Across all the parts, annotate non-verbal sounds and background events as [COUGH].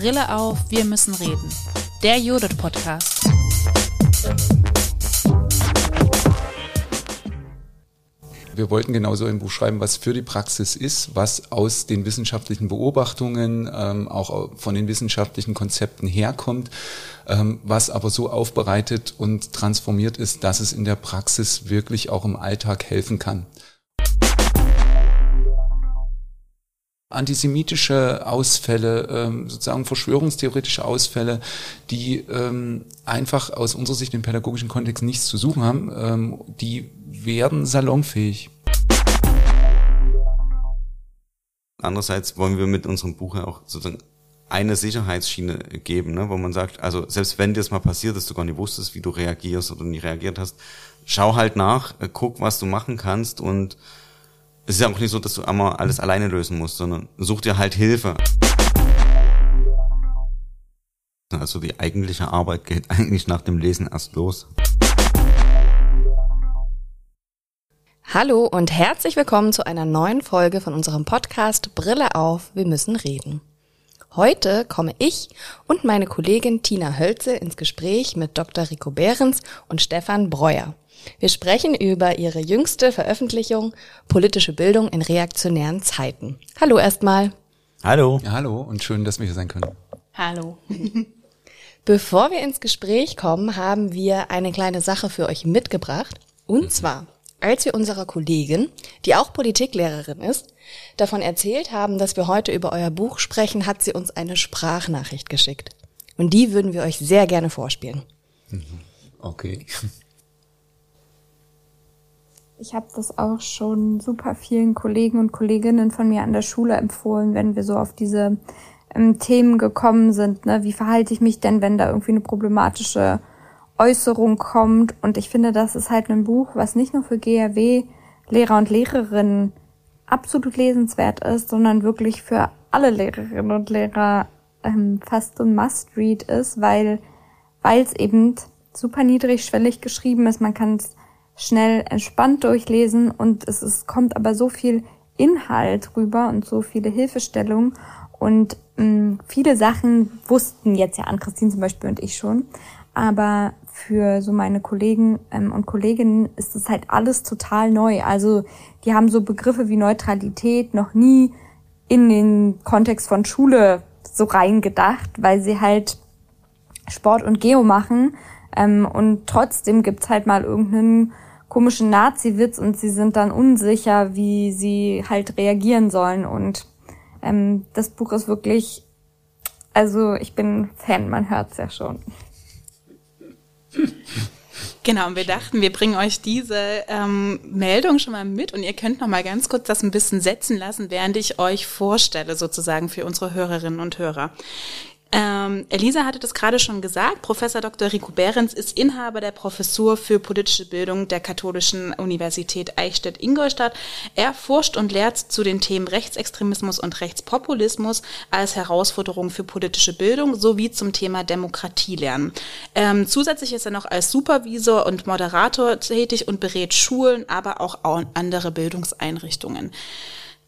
Brille auf, wir müssen reden. Der Judith Podcast. Wir wollten genauso ein Buch schreiben, was für die Praxis ist, was aus den wissenschaftlichen Beobachtungen, ähm, auch von den wissenschaftlichen Konzepten herkommt, ähm, was aber so aufbereitet und transformiert ist, dass es in der Praxis wirklich auch im Alltag helfen kann. Antisemitische Ausfälle, ähm, sozusagen verschwörungstheoretische Ausfälle, die ähm, einfach aus unserer Sicht im pädagogischen Kontext nichts zu suchen haben, ähm, die werden salonfähig. Andererseits wollen wir mit unserem Buch ja auch sozusagen eine Sicherheitsschiene geben, ne, wo man sagt, also selbst wenn dir das mal passiert, dass du gar nicht wusstest, wie du reagierst oder nie reagiert hast, schau halt nach, äh, guck, was du machen kannst und es ist ja auch nicht so, dass du einmal alles alleine lösen musst, sondern such dir halt Hilfe. Also die eigentliche Arbeit geht [LAUGHS] eigentlich nach dem Lesen erst los. Hallo und herzlich willkommen zu einer neuen Folge von unserem Podcast Brille auf, wir müssen reden. Heute komme ich und meine Kollegin Tina Hölze ins Gespräch mit Dr. Rico Behrens und Stefan Breuer. Wir sprechen über ihre jüngste Veröffentlichung Politische Bildung in reaktionären Zeiten. Hallo erstmal. Hallo. Ja, hallo und schön, dass wir hier sein können. Hallo. [LAUGHS] Bevor wir ins Gespräch kommen, haben wir eine kleine Sache für euch mitgebracht. Und mhm. zwar, als wir unserer Kollegin, die auch Politiklehrerin ist, davon erzählt haben, dass wir heute über euer Buch sprechen, hat sie uns eine Sprachnachricht geschickt. Und die würden wir euch sehr gerne vorspielen. Mhm. Okay. Ich habe das auch schon super vielen Kollegen und Kolleginnen von mir an der Schule empfohlen, wenn wir so auf diese ähm, Themen gekommen sind. Ne? Wie verhalte ich mich denn, wenn da irgendwie eine problematische Äußerung kommt? Und ich finde, das ist halt ein Buch, was nicht nur für GRW-Lehrer und Lehrerinnen absolut lesenswert ist, sondern wirklich für alle Lehrerinnen und Lehrer ähm, fast ein Must-Read ist, weil weil es eben super niedrigschwellig geschrieben ist. Man kann es schnell entspannt durchlesen und es ist, kommt aber so viel Inhalt rüber und so viele Hilfestellungen und mh, mm, viele Sachen wussten jetzt ja an Christine zum Beispiel und ich schon, aber für so meine Kollegen ähm, und Kolleginnen ist das halt alles total neu. Also die haben so Begriffe wie Neutralität noch nie in den Kontext von Schule so reingedacht, weil sie halt Sport und Geo machen ähm, und trotzdem gibt's halt mal irgendeinen komischen Nazi-Witz und sie sind dann unsicher, wie sie halt reagieren sollen. Und ähm, das Buch ist wirklich, also ich bin Fan, man hört's ja schon. Genau, und wir dachten, wir bringen euch diese ähm, Meldung schon mal mit und ihr könnt noch mal ganz kurz das ein bisschen setzen lassen, während ich euch vorstelle, sozusagen für unsere Hörerinnen und Hörer. Ähm, Elisa hatte das gerade schon gesagt. Professor Dr. Rico Behrens ist Inhaber der Professur für politische Bildung der Katholischen Universität Eichstätt-Ingolstadt. Er forscht und lehrt zu den Themen Rechtsextremismus und Rechtspopulismus als Herausforderung für politische Bildung sowie zum Thema Demokratielernen. Ähm, zusätzlich ist er noch als Supervisor und Moderator tätig und berät Schulen, aber auch andere Bildungseinrichtungen.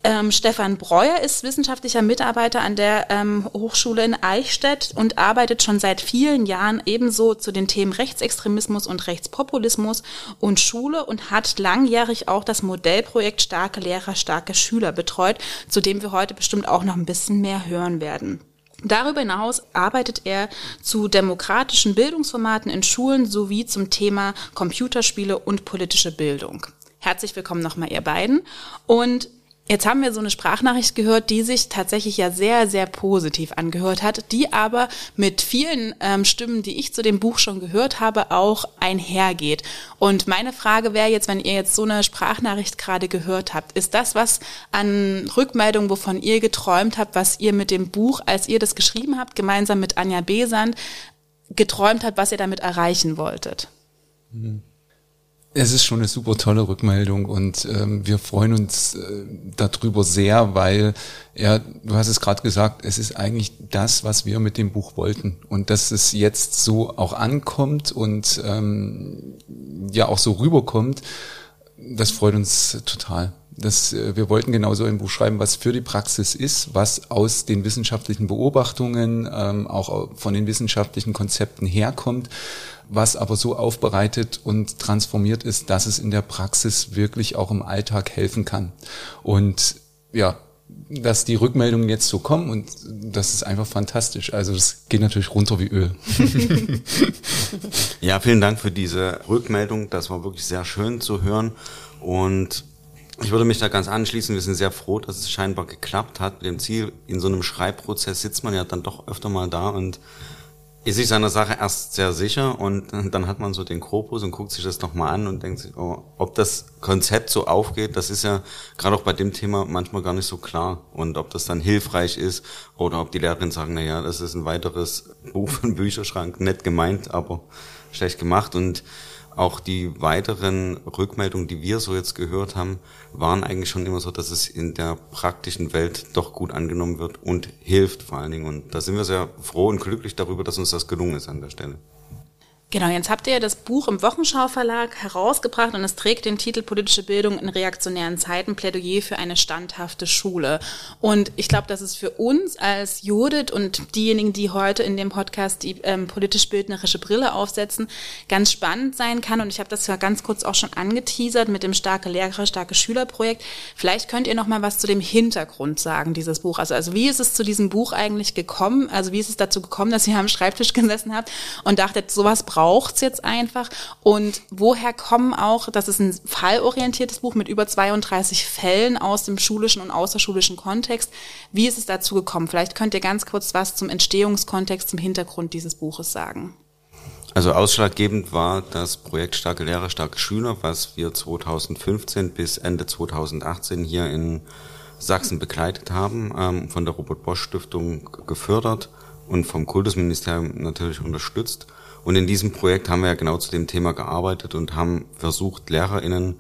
Ähm, Stefan Breuer ist wissenschaftlicher Mitarbeiter an der ähm, Hochschule in Eichstätt und arbeitet schon seit vielen Jahren ebenso zu den Themen Rechtsextremismus und Rechtspopulismus und Schule und hat langjährig auch das Modellprojekt Starke Lehrer, starke Schüler betreut, zu dem wir heute bestimmt auch noch ein bisschen mehr hören werden. Darüber hinaus arbeitet er zu demokratischen Bildungsformaten in Schulen sowie zum Thema Computerspiele und politische Bildung. Herzlich willkommen nochmal ihr beiden. Und Jetzt haben wir so eine Sprachnachricht gehört, die sich tatsächlich ja sehr, sehr positiv angehört hat, die aber mit vielen ähm, Stimmen, die ich zu dem Buch schon gehört habe, auch einhergeht. Und meine Frage wäre jetzt, wenn ihr jetzt so eine Sprachnachricht gerade gehört habt, ist das was an Rückmeldung, wovon ihr geträumt habt, was ihr mit dem Buch, als ihr das geschrieben habt, gemeinsam mit Anja Besand, geträumt habt, was ihr damit erreichen wolltet? Mhm. Es ist schon eine super tolle Rückmeldung und ähm, wir freuen uns äh, darüber sehr, weil ja, du hast es gerade gesagt, es ist eigentlich das, was wir mit dem Buch wollten und dass es jetzt so auch ankommt und ähm, ja auch so rüberkommt, das freut uns total. Das, äh, wir wollten genauso ein Buch schreiben, was für die Praxis ist, was aus den wissenschaftlichen Beobachtungen, ähm, auch von den wissenschaftlichen Konzepten herkommt, was aber so aufbereitet und transformiert ist, dass es in der Praxis wirklich auch im Alltag helfen kann. Und ja, dass die Rückmeldungen jetzt so kommen und das ist einfach fantastisch. Also es geht natürlich runter wie Öl. [LAUGHS] ja, vielen Dank für diese Rückmeldung. Das war wirklich sehr schön zu hören und ich würde mich da ganz anschließen. Wir sind sehr froh, dass es scheinbar geklappt hat mit dem Ziel. In so einem Schreibprozess sitzt man ja dann doch öfter mal da und ist sich seiner Sache erst sehr sicher und [LAUGHS] dann hat man so den Korpus und guckt sich das nochmal an und denkt sich, oh, ob das Konzept so aufgeht, das ist ja gerade auch bei dem Thema manchmal gar nicht so klar. Und ob das dann hilfreich ist oder ob die Lehrerinnen sagen, na ja, das ist ein weiteres Buch [LAUGHS] von Bücherschrank, nett gemeint, aber schlecht gemacht. Und auch die weiteren Rückmeldungen, die wir so jetzt gehört haben, waren eigentlich schon immer so, dass es in der praktischen Welt doch gut angenommen wird und hilft vor allen Dingen. Und da sind wir sehr froh und glücklich darüber, dass uns das gelungen ist an der Stelle. Genau, jetzt habt ihr ja das Buch im Wochenschau Verlag herausgebracht und es trägt den Titel Politische Bildung in reaktionären Zeiten, Plädoyer für eine standhafte Schule. Und ich glaube, dass es für uns als Judith und diejenigen, die heute in dem Podcast die ähm, politisch-bildnerische Brille aufsetzen, ganz spannend sein kann. Und ich habe das ja ganz kurz auch schon angeteasert mit dem starke Lehrer, starke Schüler-Projekt. Vielleicht könnt ihr noch mal was zu dem Hintergrund sagen, dieses Buch. Also, also wie ist es zu diesem Buch eigentlich gekommen? Also wie ist es dazu gekommen, dass ihr am Schreibtisch gesessen habt und dachtet, sowas braucht braucht's jetzt einfach? Und woher kommen auch, das ist ein fallorientiertes Buch mit über 32 Fällen aus dem schulischen und außerschulischen Kontext. Wie ist es dazu gekommen? Vielleicht könnt ihr ganz kurz was zum Entstehungskontext, zum Hintergrund dieses Buches sagen. Also ausschlaggebend war das Projekt Starke Lehrer, starke Schüler, was wir 2015 bis Ende 2018 hier in Sachsen begleitet haben, ähm, von der Robert Bosch Stiftung gefördert und vom Kultusministerium natürlich unterstützt. Und in diesem Projekt haben wir ja genau zu dem Thema gearbeitet und haben versucht, LehrerInnen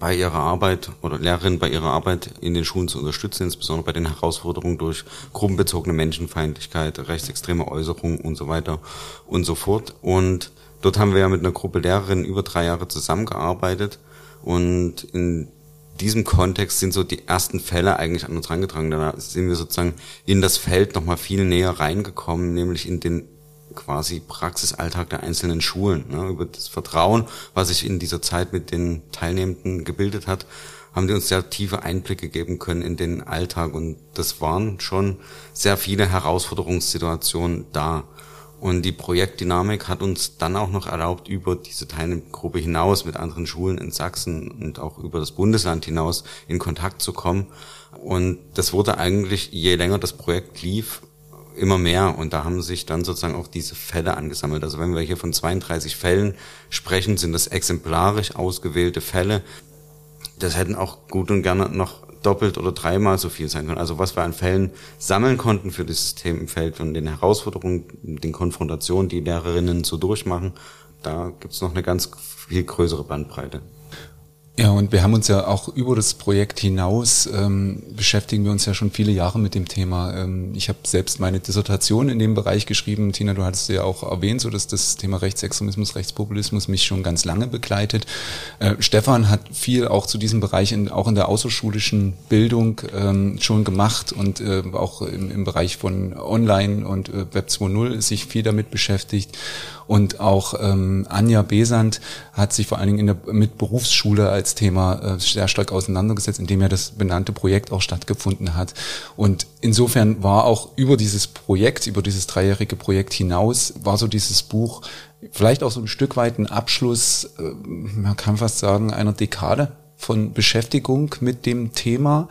bei ihrer Arbeit oder Lehrerinnen bei ihrer Arbeit in den Schulen zu unterstützen, insbesondere bei den Herausforderungen durch gruppenbezogene Menschenfeindlichkeit, rechtsextreme Äußerungen und so weiter und so fort. Und dort haben wir ja mit einer Gruppe Lehrerinnen über drei Jahre zusammengearbeitet und in diesem Kontext sind so die ersten Fälle eigentlich an uns rangetragen. Da sind wir sozusagen in das Feld nochmal viel näher reingekommen, nämlich in den quasi Praxisalltag der einzelnen Schulen. Ne? Über das Vertrauen, was sich in dieser Zeit mit den Teilnehmenden gebildet hat, haben die uns sehr tiefe Einblicke geben können in den Alltag. Und das waren schon sehr viele Herausforderungssituationen da. Und die Projektdynamik hat uns dann auch noch erlaubt, über diese Teilnehmergruppe hinaus mit anderen Schulen in Sachsen und auch über das Bundesland hinaus in Kontakt zu kommen. Und das wurde eigentlich, je länger das Projekt lief, immer mehr und da haben sich dann sozusagen auch diese Fälle angesammelt. Also wenn wir hier von 32 Fällen sprechen, sind das exemplarisch ausgewählte Fälle. Das hätten auch gut und gerne noch doppelt oder dreimal so viel sein können. Also was wir an Fällen sammeln konnten für dieses Themenfeld und den Herausforderungen, den Konfrontationen, die Lehrerinnen so durchmachen, da gibt's noch eine ganz viel größere Bandbreite. Ja, und wir haben uns ja auch über das Projekt hinaus ähm, beschäftigen wir uns ja schon viele Jahre mit dem Thema. Ähm, ich habe selbst meine Dissertation in dem Bereich geschrieben. Tina, du hattest ja auch erwähnt, so dass das Thema Rechtsextremismus, Rechtspopulismus mich schon ganz lange begleitet. Äh, Stefan hat viel auch zu diesem Bereich in, auch in der außerschulischen Bildung ähm, schon gemacht und äh, auch im, im Bereich von Online und äh, Web 2.0 sich viel damit beschäftigt. Und auch ähm, Anja Besant hat sich vor allen Dingen in der, mit Berufsschule als Thema äh, sehr stark auseinandergesetzt, indem ja das benannte Projekt auch stattgefunden hat. Und insofern war auch über dieses Projekt, über dieses dreijährige Projekt hinaus, war so dieses Buch vielleicht auch so ein Stück weit ein Abschluss, äh, man kann fast sagen, einer Dekade von Beschäftigung mit dem Thema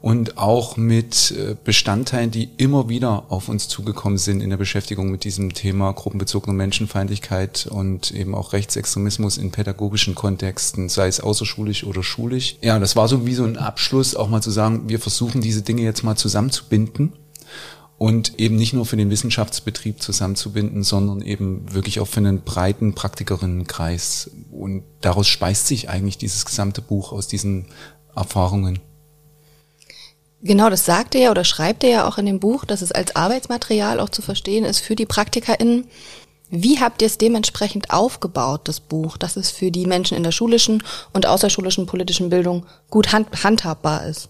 und auch mit äh, Bestandteilen, die immer wieder auf uns zugekommen sind in der Beschäftigung mit diesem Thema gruppenbezogene Menschenfeindlichkeit und eben auch Rechtsextremismus in pädagogischen Kontexten, sei es außerschulisch oder schulisch. Ja, das war so wie so ein Abschluss, auch mal zu sagen, wir versuchen diese Dinge jetzt mal zusammenzubinden und eben nicht nur für den Wissenschaftsbetrieb zusammenzubinden, sondern eben wirklich auch für einen breiten Praktikerinnenkreis. Und daraus speist sich eigentlich dieses gesamte Buch aus diesen Erfahrungen. Genau, das sagt er ja oder schreibt er ja auch in dem Buch, dass es als Arbeitsmaterial auch zu verstehen ist für die PraktikerInnen. Wie habt ihr es dementsprechend aufgebaut, das Buch, dass es für die Menschen in der schulischen und außerschulischen politischen Bildung gut hand handhabbar ist?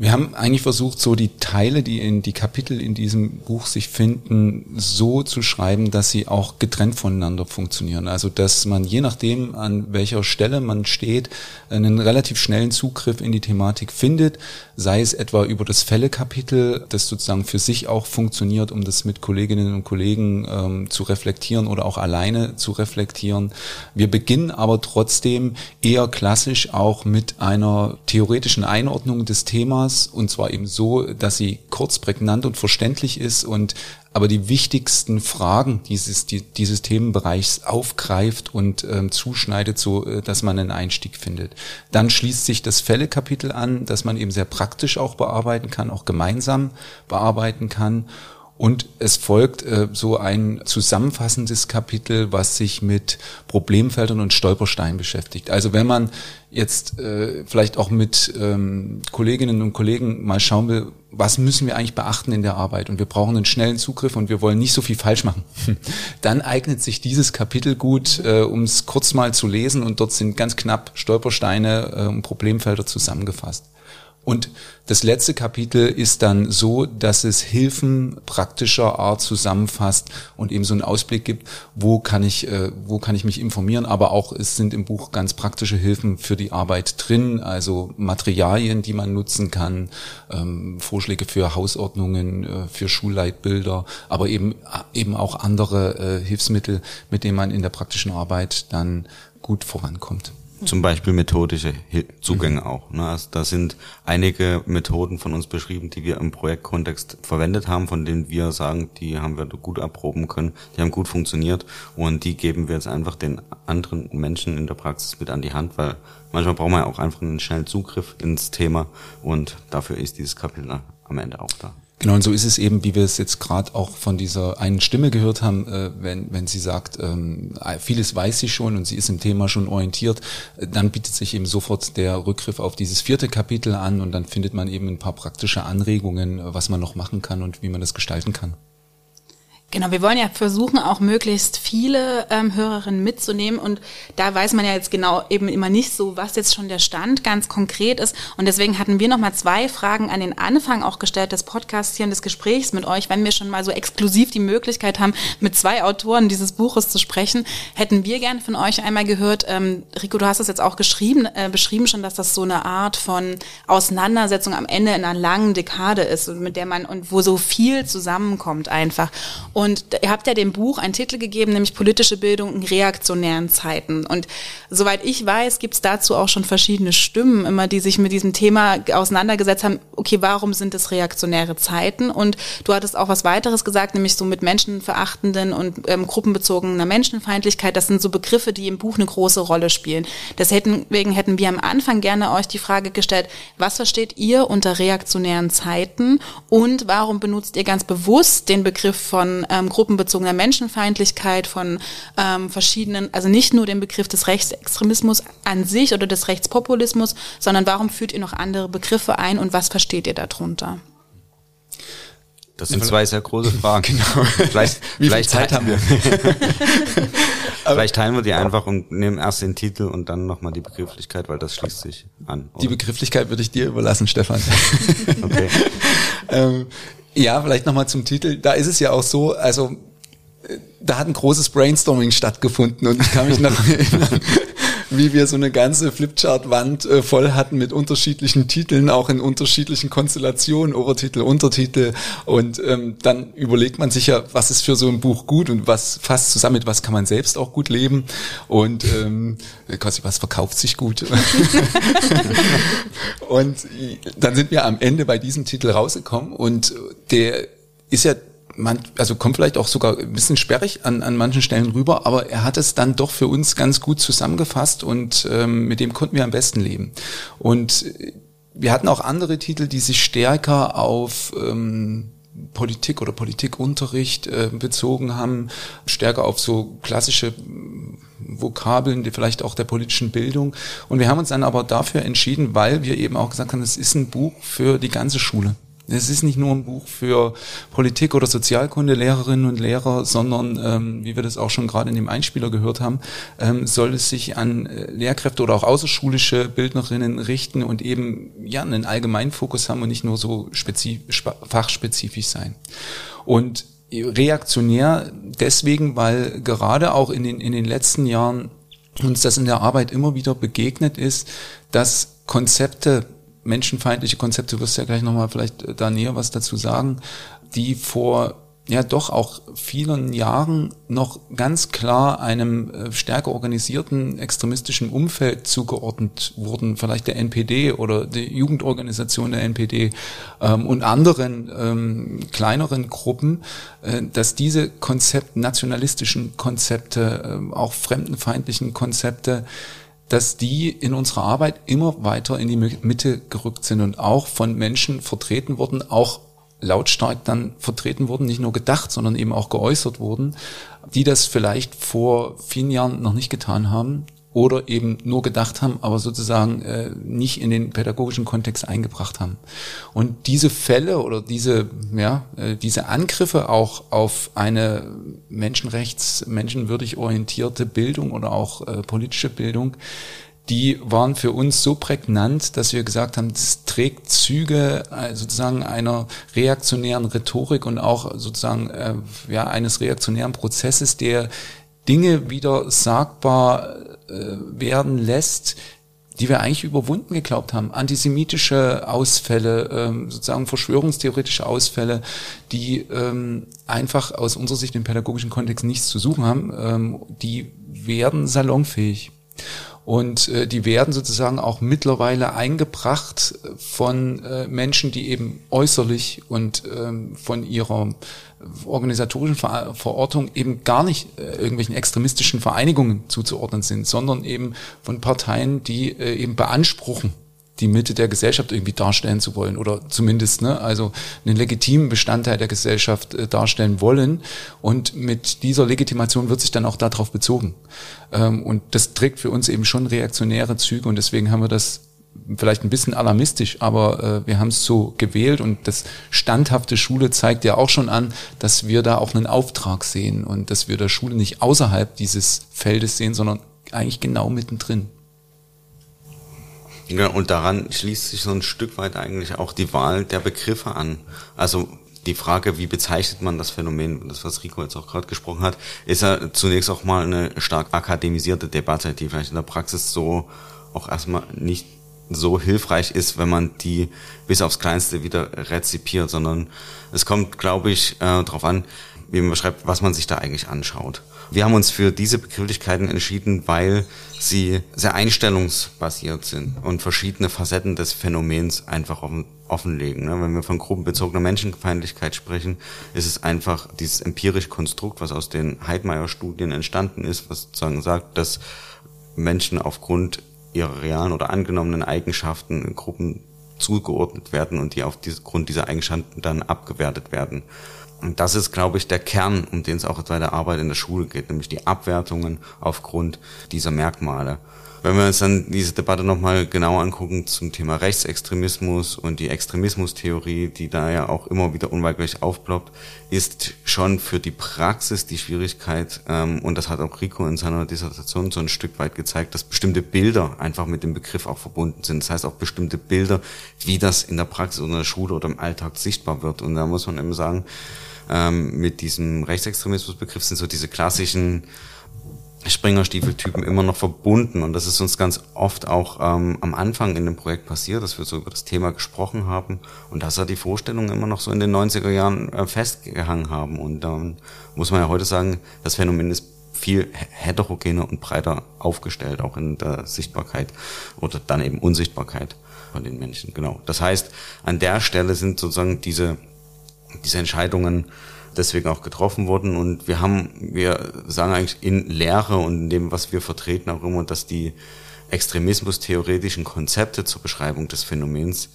Wir haben eigentlich versucht, so die Teile, die in die Kapitel in diesem Buch sich finden, so zu schreiben, dass sie auch getrennt voneinander funktionieren. Also dass man je nachdem, an welcher Stelle man steht, einen relativ schnellen Zugriff in die Thematik findet, sei es etwa über das Fälle-Kapitel, das sozusagen für sich auch funktioniert, um das mit Kolleginnen und Kollegen ähm, zu reflektieren oder auch alleine zu reflektieren. Wir beginnen aber trotzdem eher klassisch auch mit einer theoretischen Einordnung des Themas Themas und zwar eben so, dass sie kurz, prägnant und verständlich ist und aber die wichtigsten Fragen dieses, die, dieses Themenbereichs aufgreift und ähm, zuschneidet, so äh, dass man einen Einstieg findet. Dann schließt sich das Fälle-Kapitel an, dass man eben sehr praktisch auch bearbeiten kann, auch gemeinsam bearbeiten kann. Und es folgt äh, so ein zusammenfassendes Kapitel, was sich mit Problemfeldern und Stolpersteinen beschäftigt. Also wenn man jetzt äh, vielleicht auch mit ähm, Kolleginnen und Kollegen mal schauen will, was müssen wir eigentlich beachten in der Arbeit und wir brauchen einen schnellen Zugriff und wir wollen nicht so viel falsch machen, [LAUGHS] dann eignet sich dieses Kapitel gut, äh, um es kurz mal zu lesen und dort sind ganz knapp Stolpersteine äh, und Problemfelder zusammengefasst. Und das letzte Kapitel ist dann so, dass es Hilfen praktischer Art zusammenfasst und eben so einen Ausblick gibt, wo kann ich, äh, wo kann ich mich informieren, aber auch es sind im Buch ganz praktische Hilfen für die Arbeit drin, also Materialien, die man nutzen kann, ähm, Vorschläge für Hausordnungen, äh, für Schulleitbilder, aber eben, eben auch andere äh, Hilfsmittel, mit denen man in der praktischen Arbeit dann gut vorankommt. Zum Beispiel methodische Zugänge auch. Ne? Also da sind einige Methoden von uns beschrieben, die wir im Projektkontext verwendet haben, von denen wir sagen, die haben wir gut abproben können, die haben gut funktioniert und die geben wir jetzt einfach den anderen Menschen in der Praxis mit an die Hand, weil manchmal braucht man ja auch einfach einen schnellen Zugriff ins Thema und dafür ist dieses Kapitel am Ende auch da. Genau, und so ist es eben, wie wir es jetzt gerade auch von dieser einen Stimme gehört haben, äh, wenn, wenn sie sagt, ähm, vieles weiß sie schon und sie ist im Thema schon orientiert, äh, dann bietet sich eben sofort der Rückgriff auf dieses vierte Kapitel an und dann findet man eben ein paar praktische Anregungen, äh, was man noch machen kann und wie man das gestalten kann. Genau, wir wollen ja versuchen, auch möglichst viele ähm, Hörerinnen mitzunehmen und da weiß man ja jetzt genau eben immer nicht so, was jetzt schon der Stand ganz konkret ist und deswegen hatten wir nochmal zwei Fragen an den Anfang auch gestellt des Podcasts hier und des Gesprächs mit euch. Wenn wir schon mal so exklusiv die Möglichkeit haben, mit zwei Autoren dieses Buches zu sprechen, hätten wir gerne von euch einmal gehört, ähm, Rico, du hast es jetzt auch geschrieben, äh, beschrieben schon, dass das so eine Art von Auseinandersetzung am Ende in einer langen Dekade ist, mit der man und wo so viel zusammenkommt einfach. Und ihr habt ja dem Buch einen Titel gegeben, nämlich Politische Bildung in reaktionären Zeiten. Und soweit ich weiß, gibt es dazu auch schon verschiedene Stimmen, immer die sich mit diesem Thema auseinandergesetzt haben. Okay, warum sind es reaktionäre Zeiten? Und du hattest auch was weiteres gesagt, nämlich so mit menschenverachtenden und ähm, gruppenbezogener Menschenfeindlichkeit. Das sind so Begriffe, die im Buch eine große Rolle spielen. Deswegen hätten wir am Anfang gerne euch die Frage gestellt, was versteht ihr unter reaktionären Zeiten und warum benutzt ihr ganz bewusst den Begriff von ähm, gruppenbezogener Menschenfeindlichkeit, von ähm, verschiedenen, also nicht nur den Begriff des Rechtsextremismus an sich oder des Rechtspopulismus, sondern warum führt ihr noch andere Begriffe ein und was versteht ihr darunter? Das sind zwei sehr große Fragen. [LAUGHS] Genau. Vielleicht, Wie vielleicht Zeit haben wir? [LAUGHS] vielleicht teilen wir die einfach und nehmen erst den Titel und dann nochmal die Begrifflichkeit, weil das schließt sich an. Oder? Die Begrifflichkeit würde ich dir überlassen, Stefan. [LAUGHS] okay. ähm, ja, vielleicht nochmal zum Titel. Da ist es ja auch so, also äh, da hat ein großes Brainstorming stattgefunden und ich kann mich noch erinnern, wie wir so eine ganze Flipchart-Wand äh, voll hatten mit unterschiedlichen Titeln, auch in unterschiedlichen Konstellationen, Obertitel, Untertitel. Und ähm, dann überlegt man sich ja, was ist für so ein Buch gut und was fasst zusammen mit, was kann man selbst auch gut leben. Und ähm, quasi, was verkauft sich gut. [LAUGHS] und dann sind wir am Ende bei diesem Titel rausgekommen und der ist ja man, also kommt vielleicht auch sogar ein bisschen sperrig an, an manchen Stellen rüber, aber er hat es dann doch für uns ganz gut zusammengefasst und ähm, mit dem konnten wir am besten leben. Und äh, wir hatten auch andere Titel, die sich stärker auf ähm, Politik oder Politikunterricht äh, bezogen haben, stärker auf so klassische Vokabeln, die vielleicht auch der politischen Bildung. Und wir haben uns dann aber dafür entschieden, weil wir eben auch gesagt haben, es ist ein Buch für die ganze Schule. Es ist nicht nur ein Buch für Politik- oder Sozialkunde-Lehrerinnen und Lehrer, sondern, ähm, wie wir das auch schon gerade in dem Einspieler gehört haben, ähm, soll es sich an äh, Lehrkräfte oder auch außerschulische Bildnerinnen richten und eben ja einen allgemeinen Fokus haben und nicht nur so fachspezifisch sein. Und reaktionär deswegen, weil gerade auch in den, in den letzten Jahren uns das in der Arbeit immer wieder begegnet ist, dass Konzepte menschenfeindliche Konzepte, du wirst ja gleich nochmal vielleicht äh, da näher was dazu sagen, die vor ja doch auch vielen Jahren noch ganz klar einem äh, stärker organisierten extremistischen Umfeld zugeordnet wurden, vielleicht der NPD oder die Jugendorganisation der NPD ähm, und anderen ähm, kleineren Gruppen, äh, dass diese Konzepte, nationalistischen Konzepte, äh, auch fremdenfeindlichen Konzepte, dass die in unserer Arbeit immer weiter in die Mitte gerückt sind und auch von Menschen vertreten wurden, auch lautstark dann vertreten wurden, nicht nur gedacht, sondern eben auch geäußert wurden, die das vielleicht vor vielen Jahren noch nicht getan haben oder eben nur gedacht haben, aber sozusagen äh, nicht in den pädagogischen Kontext eingebracht haben. Und diese Fälle oder diese, ja, äh, diese Angriffe auch auf eine menschenrechts-, menschenwürdig orientierte Bildung oder auch äh, politische Bildung, die waren für uns so prägnant, dass wir gesagt haben, das trägt Züge äh, sozusagen einer reaktionären Rhetorik und auch sozusagen äh, ja eines reaktionären Prozesses, der Dinge wieder sagbar werden lässt, die wir eigentlich überwunden geglaubt haben. Antisemitische Ausfälle, ähm, sozusagen verschwörungstheoretische Ausfälle, die ähm, einfach aus unserer Sicht im pädagogischen Kontext nichts zu suchen haben, ähm, die werden salonfähig. Und äh, die werden sozusagen auch mittlerweile eingebracht von äh, Menschen, die eben äußerlich und ähm, von ihrer organisatorischen Ver Verortung eben gar nicht äh, irgendwelchen extremistischen Vereinigungen zuzuordnen sind, sondern eben von Parteien, die äh, eben beanspruchen, die Mitte der Gesellschaft irgendwie darstellen zu wollen oder zumindest ne, also einen legitimen Bestandteil der Gesellschaft äh, darstellen wollen. Und mit dieser Legitimation wird sich dann auch darauf bezogen. Ähm, und das trägt für uns eben schon reaktionäre Züge und deswegen haben wir das vielleicht ein bisschen alarmistisch, aber äh, wir haben es so gewählt und das standhafte Schule zeigt ja auch schon an, dass wir da auch einen Auftrag sehen und dass wir der Schule nicht außerhalb dieses Feldes sehen, sondern eigentlich genau mittendrin. Ja, und daran schließt sich so ein Stück weit eigentlich auch die Wahl der Begriffe an. Also die Frage, wie bezeichnet man das Phänomen, das was Rico jetzt auch gerade gesprochen hat, ist ja zunächst auch mal eine stark akademisierte Debatte, die vielleicht in der Praxis so auch erstmal nicht so hilfreich ist, wenn man die bis aufs Kleinste wieder rezipiert, sondern es kommt, glaube ich, äh, darauf an, wie man beschreibt, was man sich da eigentlich anschaut. Wir haben uns für diese Begrifflichkeiten entschieden, weil sie sehr einstellungsbasiert sind und verschiedene Facetten des Phänomens einfach offen, offenlegen. Ne? Wenn wir von gruppenbezogener Menschenfeindlichkeit sprechen, ist es einfach dieses empirische Konstrukt, was aus den Heidmeier-Studien entstanden ist, was sozusagen sagt, dass Menschen aufgrund ihrer realen oder angenommenen Eigenschaften in Gruppen zugeordnet werden und die auf Grund dieser Eigenschaften dann abgewertet werden. Und das ist, glaube ich, der Kern, um den es auch bei der Arbeit in der Schule geht, nämlich die Abwertungen aufgrund dieser Merkmale. Wenn wir uns dann diese Debatte nochmal genau angucken zum Thema Rechtsextremismus und die Extremismustheorie, die da ja auch immer wieder unweigerlich aufploppt, ist schon für die Praxis die Schwierigkeit, ähm, und das hat auch Rico in seiner Dissertation so ein Stück weit gezeigt, dass bestimmte Bilder einfach mit dem Begriff auch verbunden sind. Das heißt auch bestimmte Bilder, wie das in der Praxis oder in der Schule oder im Alltag sichtbar wird. Und da muss man eben sagen, ähm, mit diesem Rechtsextremismusbegriff sind so diese klassischen Springerstiefeltypen immer noch verbunden. Und das ist uns ganz oft auch ähm, am Anfang in dem Projekt passiert, dass wir so über das Thema gesprochen haben und dass da die Vorstellungen immer noch so in den 90er Jahren äh, festgehangen haben. Und dann muss man ja heute sagen, das Phänomen ist viel heterogener und breiter aufgestellt, auch in der Sichtbarkeit oder dann eben Unsichtbarkeit von den Menschen. Genau. Das heißt, an der Stelle sind sozusagen diese, diese Entscheidungen deswegen auch getroffen worden. Und wir haben, wir sagen eigentlich in Lehre und in dem, was wir vertreten, auch immer, dass die extremismustheoretischen Konzepte zur Beschreibung des Phänomens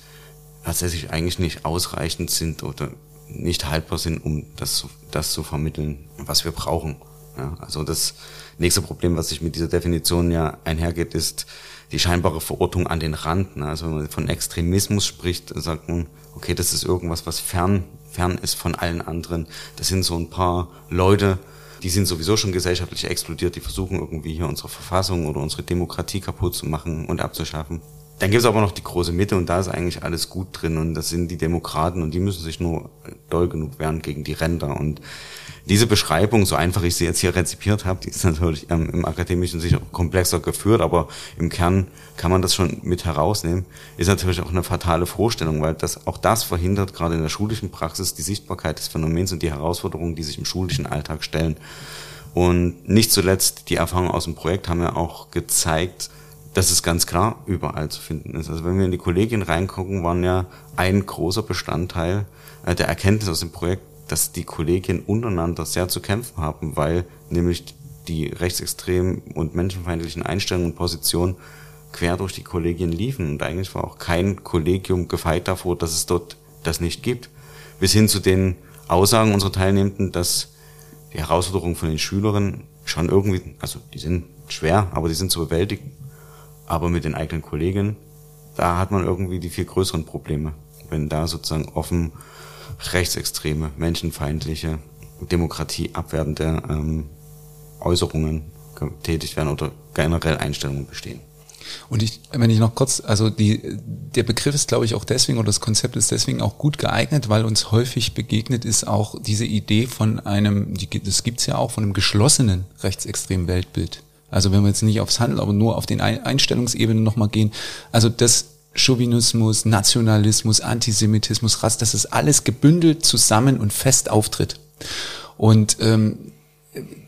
tatsächlich eigentlich nicht ausreichend sind oder nicht haltbar sind, um das, das zu vermitteln, was wir brauchen. Ja, also das nächste Problem, was sich mit dieser Definition ja einhergeht, ist die scheinbare Verortung an den Rand. Ne? Also wenn man von Extremismus spricht, sagt man, okay, das ist irgendwas, was fern, fern ist von allen anderen. Das sind so ein paar Leute, die sind sowieso schon gesellschaftlich explodiert, die versuchen irgendwie hier unsere Verfassung oder unsere Demokratie kaputt zu machen und abzuschaffen. Dann gibt es aber noch die große Mitte und da ist eigentlich alles gut drin und das sind die Demokraten und die müssen sich nur doll genug wehren gegen die Ränder und diese Beschreibung, so einfach ich sie jetzt hier rezipiert habe, die ist natürlich ähm, im akademischen sicher komplexer geführt, aber im Kern kann man das schon mit herausnehmen, ist natürlich auch eine fatale Vorstellung, weil das auch das verhindert gerade in der schulischen Praxis die Sichtbarkeit des Phänomens und die Herausforderungen, die sich im schulischen Alltag stellen. Und nicht zuletzt die Erfahrungen aus dem Projekt haben ja auch gezeigt, dass es ganz klar überall zu finden ist. Also wenn wir in die Kollegien reingucken, waren ja ein großer Bestandteil äh, der Erkenntnis aus dem Projekt, dass die Kollegien untereinander sehr zu kämpfen haben, weil nämlich die rechtsextremen und menschenfeindlichen Einstellungen und Positionen quer durch die Kollegien liefen. Und eigentlich war auch kein Kollegium gefeit davor, dass es dort das nicht gibt. Bis hin zu den Aussagen unserer Teilnehmenden, dass die Herausforderungen von den Schülerinnen schon irgendwie, also die sind schwer, aber die sind zu bewältigen. Aber mit den eigenen Kollegen, da hat man irgendwie die viel größeren Probleme. Wenn da sozusagen offen rechtsextreme, menschenfeindliche, demokratieabwertende ähm, Äußerungen getätigt werden oder generell Einstellungen bestehen. Und ich, wenn ich noch kurz, also die, der Begriff ist, glaube ich, auch deswegen oder das Konzept ist deswegen auch gut geeignet, weil uns häufig begegnet ist auch diese Idee von einem, die, das gibt's ja auch, von einem geschlossenen rechtsextremen Weltbild. Also wenn wir jetzt nicht aufs Handeln, aber nur auf den Einstellungsebenen nochmal gehen. Also das Chauvinismus, Nationalismus, Antisemitismus, Rass, dass es alles gebündelt zusammen und fest auftritt. Und ähm,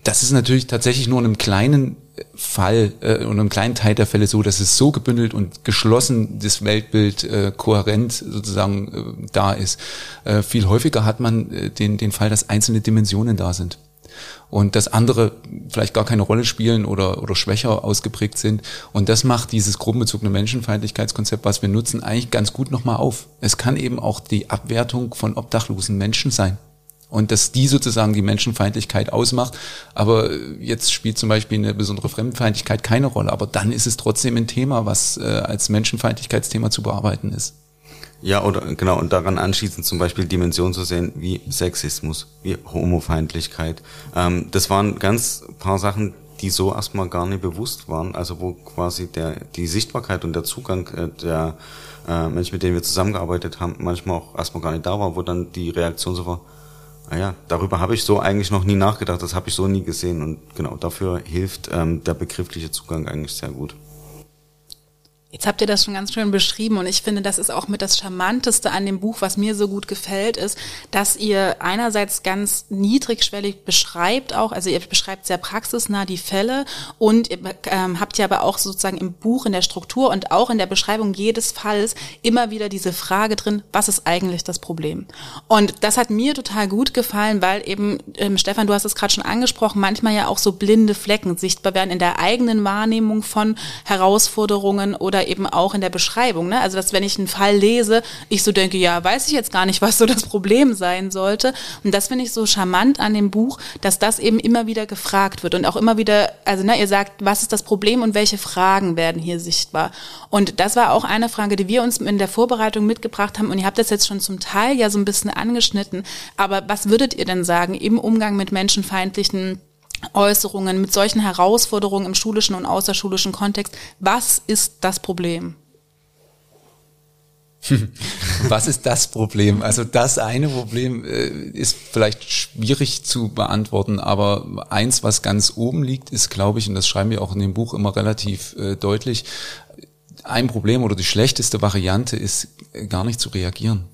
das ist natürlich tatsächlich nur in einem kleinen Fall äh, und einem kleinen Teil der Fälle so, dass es so gebündelt und geschlossen das Weltbild äh, kohärent sozusagen äh, da ist. Äh, viel häufiger hat man äh, den, den Fall, dass einzelne Dimensionen da sind und dass andere vielleicht gar keine Rolle spielen oder, oder schwächer ausgeprägt sind. Und das macht dieses gruppenbezogene Menschenfeindlichkeitskonzept, was wir nutzen, eigentlich ganz gut nochmal auf. Es kann eben auch die Abwertung von obdachlosen Menschen sein. Und dass die sozusagen die Menschenfeindlichkeit ausmacht. Aber jetzt spielt zum Beispiel eine besondere Fremdenfeindlichkeit keine Rolle. Aber dann ist es trotzdem ein Thema, was äh, als Menschenfeindlichkeitsthema zu bearbeiten ist. Ja, oder genau, und daran anschließend zum Beispiel Dimensionen zu sehen wie Sexismus, wie Homofeindlichkeit. Ähm, das waren ganz paar Sachen, die so erstmal gar nicht bewusst waren, also wo quasi der die Sichtbarkeit und der Zugang äh, der äh, Menschen, mit denen wir zusammengearbeitet haben, manchmal auch erstmal gar nicht da war, wo dann die Reaktion so war, naja, ah darüber habe ich so eigentlich noch nie nachgedacht, das habe ich so nie gesehen und genau dafür hilft ähm, der begriffliche Zugang eigentlich sehr gut. Jetzt habt ihr das schon ganz schön beschrieben und ich finde, das ist auch mit das Charmanteste an dem Buch, was mir so gut gefällt, ist, dass ihr einerseits ganz niedrigschwellig beschreibt auch, also ihr beschreibt sehr praxisnah die Fälle und ihr ähm, habt ja aber auch sozusagen im Buch, in der Struktur und auch in der Beschreibung jedes Falls immer wieder diese Frage drin, was ist eigentlich das Problem? Und das hat mir total gut gefallen, weil eben, ähm, Stefan, du hast es gerade schon angesprochen, manchmal ja auch so blinde Flecken sichtbar werden in der eigenen Wahrnehmung von Herausforderungen oder eben auch in der Beschreibung. Ne? Also, dass wenn ich einen Fall lese, ich so denke, ja, weiß ich jetzt gar nicht, [LAUGHS] was so das Problem sein sollte. Und das finde ich so charmant an dem Buch, dass das eben immer wieder gefragt wird und auch immer wieder, also ne, ihr sagt, was ist das Problem und welche Fragen werden hier sichtbar. Und das war auch eine Frage, die wir uns in der Vorbereitung mitgebracht haben. Und ihr habt das jetzt schon zum Teil ja so ein bisschen angeschnitten. Aber was würdet ihr denn sagen im Umgang mit menschenfeindlichen Äußerungen, mit solchen Herausforderungen im schulischen und außerschulischen Kontext. Was ist das Problem? [LAUGHS] Was ist das Problem? Also das eine Problem äh, ist vielleicht schwierig zu beantworten, aber eins, was ganz oben liegt, ist, glaube ich, und das schreiben wir auch in dem Buch immer relativ äh, deutlich, ein Problem oder die schlechteste Variante ist, äh, gar nicht zu reagieren.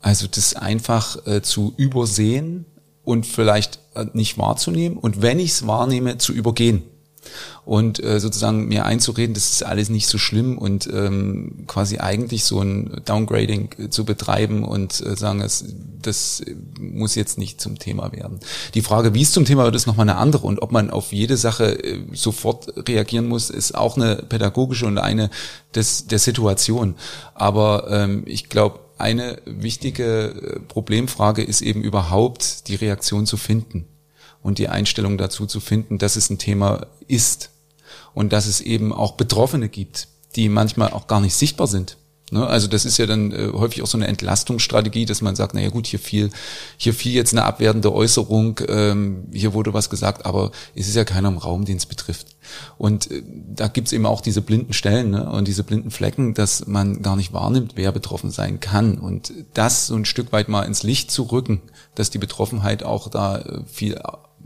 Also das einfach zu übersehen, und vielleicht äh, nicht wahrzunehmen und wenn ich es wahrnehme, zu übergehen und äh, sozusagen mir einzureden, das ist alles nicht so schlimm und ähm, quasi eigentlich so ein Downgrading äh, zu betreiben und äh, sagen, es, das muss jetzt nicht zum Thema werden. Die Frage, wie es zum Thema wird, ist nochmal eine andere und ob man auf jede Sache äh, sofort reagieren muss, ist auch eine pädagogische und eine des, der Situation. Aber ähm, ich glaube, eine wichtige äh, Problemfrage ist eben überhaupt die Reaktion zu finden. und die Einstellung dazu zu finden, dass es ein Thema ist und dass es eben auch Betroffene gibt, die manchmal auch gar nicht sichtbar sind. Ne? Also das ist ja dann äh, häufig auch so eine Entlastungsstrategie, dass man sagt, naja gut, hier fiel, hier fiel jetzt eine abwertende Äußerung, ähm, hier wurde was gesagt, aber es ist ja keiner im Raum, den es betrifft. Und äh, da gibt's eben auch diese blinden Stellen ne? und diese blinden Flecken, dass man gar nicht wahrnimmt, wer betroffen sein kann. Und das so ein Stück weit mal ins Licht zu rücken, dass die Betroffenheit auch da äh, viel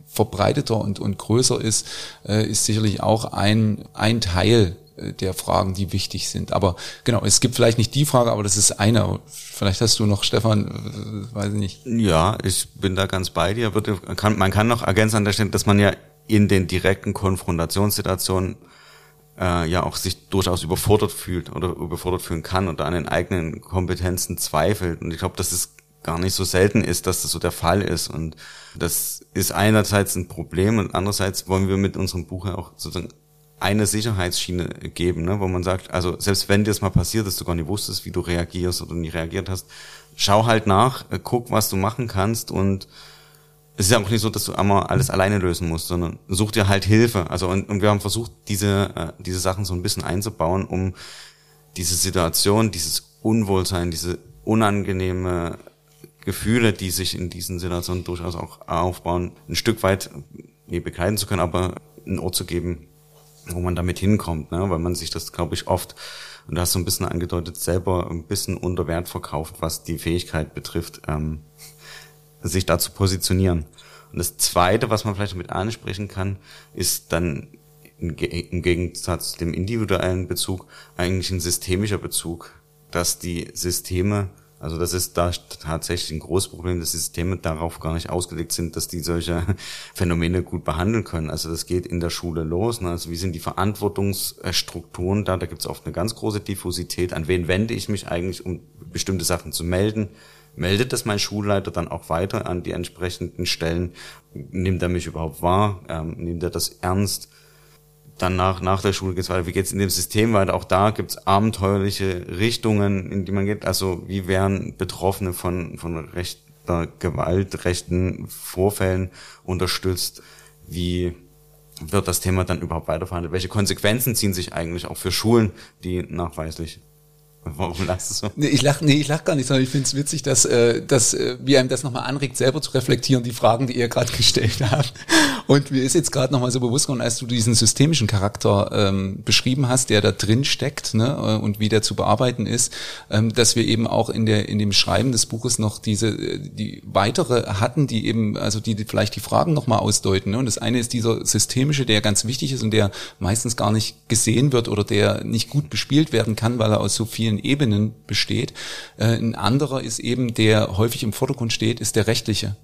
verbreiteter und, und größer ist, äh, ist sicherlich auch ein, ein Teil der Fragen, die wichtig sind. Aber genau, es gibt vielleicht nicht die Frage, aber das ist eine. Vielleicht hast du noch, Stefan, äh, weiß ich nicht. Ja, ich bin da ganz bei dir. man kann noch ergänzen an der Stelle, dass man ja in den direkten Konfrontationssituationen äh, ja auch sich durchaus überfordert fühlt oder überfordert fühlen kann und an den eigenen Kompetenzen zweifelt. Und ich glaube, dass es gar nicht so selten ist, dass das so der Fall ist. Und das ist einerseits ein Problem und andererseits wollen wir mit unserem Buch ja auch sozusagen eine Sicherheitsschiene geben, ne, wo man sagt, also selbst wenn dir das mal passiert dass du gar nicht wusstest, wie du reagierst oder nie reagiert hast, schau halt nach, äh, guck, was du machen kannst und es ist ja auch nicht so, dass du einmal alles alleine lösen musst, sondern such dir halt Hilfe. Also und, und wir haben versucht, diese äh, diese Sachen so ein bisschen einzubauen, um diese Situation, dieses Unwohlsein, diese unangenehme Gefühle, die sich in diesen Situationen durchaus auch aufbauen, ein Stück weit nee, begleiten zu können, aber einen Ort zu geben, wo man damit hinkommt, ne? weil man sich das, glaube ich, oft, und da hast du ein bisschen angedeutet, selber ein bisschen unter Wert verkauft, was die Fähigkeit betrifft, ähm, sich da zu positionieren. Und das Zweite, was man vielleicht mit ansprechen kann, ist dann im Gegensatz zu dem individuellen Bezug eigentlich ein systemischer Bezug, dass die Systeme also das ist da tatsächlich ein großes Problem, dass die Systeme darauf gar nicht ausgelegt sind, dass die solche [LAUGHS] Phänomene gut behandeln können. Also das geht in der Schule los. Ne? Also wie sind die Verantwortungsstrukturen da? Da gibt es oft eine ganz große Diffusität. An wen wende ich mich eigentlich, um bestimmte Sachen zu melden? Meldet das mein Schulleiter dann auch weiter an die entsprechenden Stellen? Nimmt er mich überhaupt wahr? Ähm, nimmt er das ernst? Dann nach, nach der Schule geht's weiter. Wie geht's in dem System weiter? Auch da gibt's abenteuerliche Richtungen, in die man geht. Also wie werden Betroffene von, von rechter Gewalt, rechten Vorfällen unterstützt? Wie wird das Thema dann überhaupt weiterverhandelt? Welche Konsequenzen ziehen sich eigentlich auch für Schulen, die nachweislich Warum lachst du so? Nee, ich lach, nee, ich lach gar nicht, sondern ich finde es witzig, dass, äh, dass äh, wie einem das nochmal anregt, selber zu reflektieren, die Fragen, die ihr gerade [LAUGHS] gestellt habt. Und mir ist jetzt gerade nochmal so bewusst geworden, als du diesen systemischen Charakter ähm, beschrieben hast, der da drin steckt ne, äh, und wie der zu bearbeiten ist, ähm, dass wir eben auch in der in dem Schreiben des Buches noch diese äh, die weitere hatten, die eben also die, die vielleicht die Fragen nochmal ausdeuten. Ne? Und das eine ist dieser systemische, der ganz wichtig ist und der meistens gar nicht gesehen wird oder der nicht gut bespielt werden kann, weil er aus so vielen Ebenen besteht. Äh, ein anderer ist eben, der häufig im Vordergrund steht, ist der rechtliche.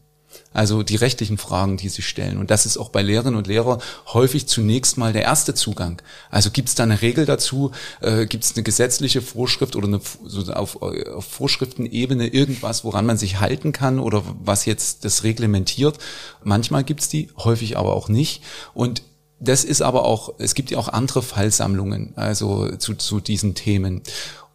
Also die rechtlichen Fragen, die sie stellen. Und das ist auch bei Lehrerinnen und Lehrern häufig zunächst mal der erste Zugang. Also gibt es da eine Regel dazu? Äh, gibt es eine gesetzliche Vorschrift oder eine, so auf, auf Vorschriftenebene irgendwas, woran man sich halten kann oder was jetzt das reglementiert? Manchmal gibt es die, häufig aber auch nicht. Und das ist aber auch, es gibt ja auch andere Fallsammlungen, also zu, zu diesen Themen.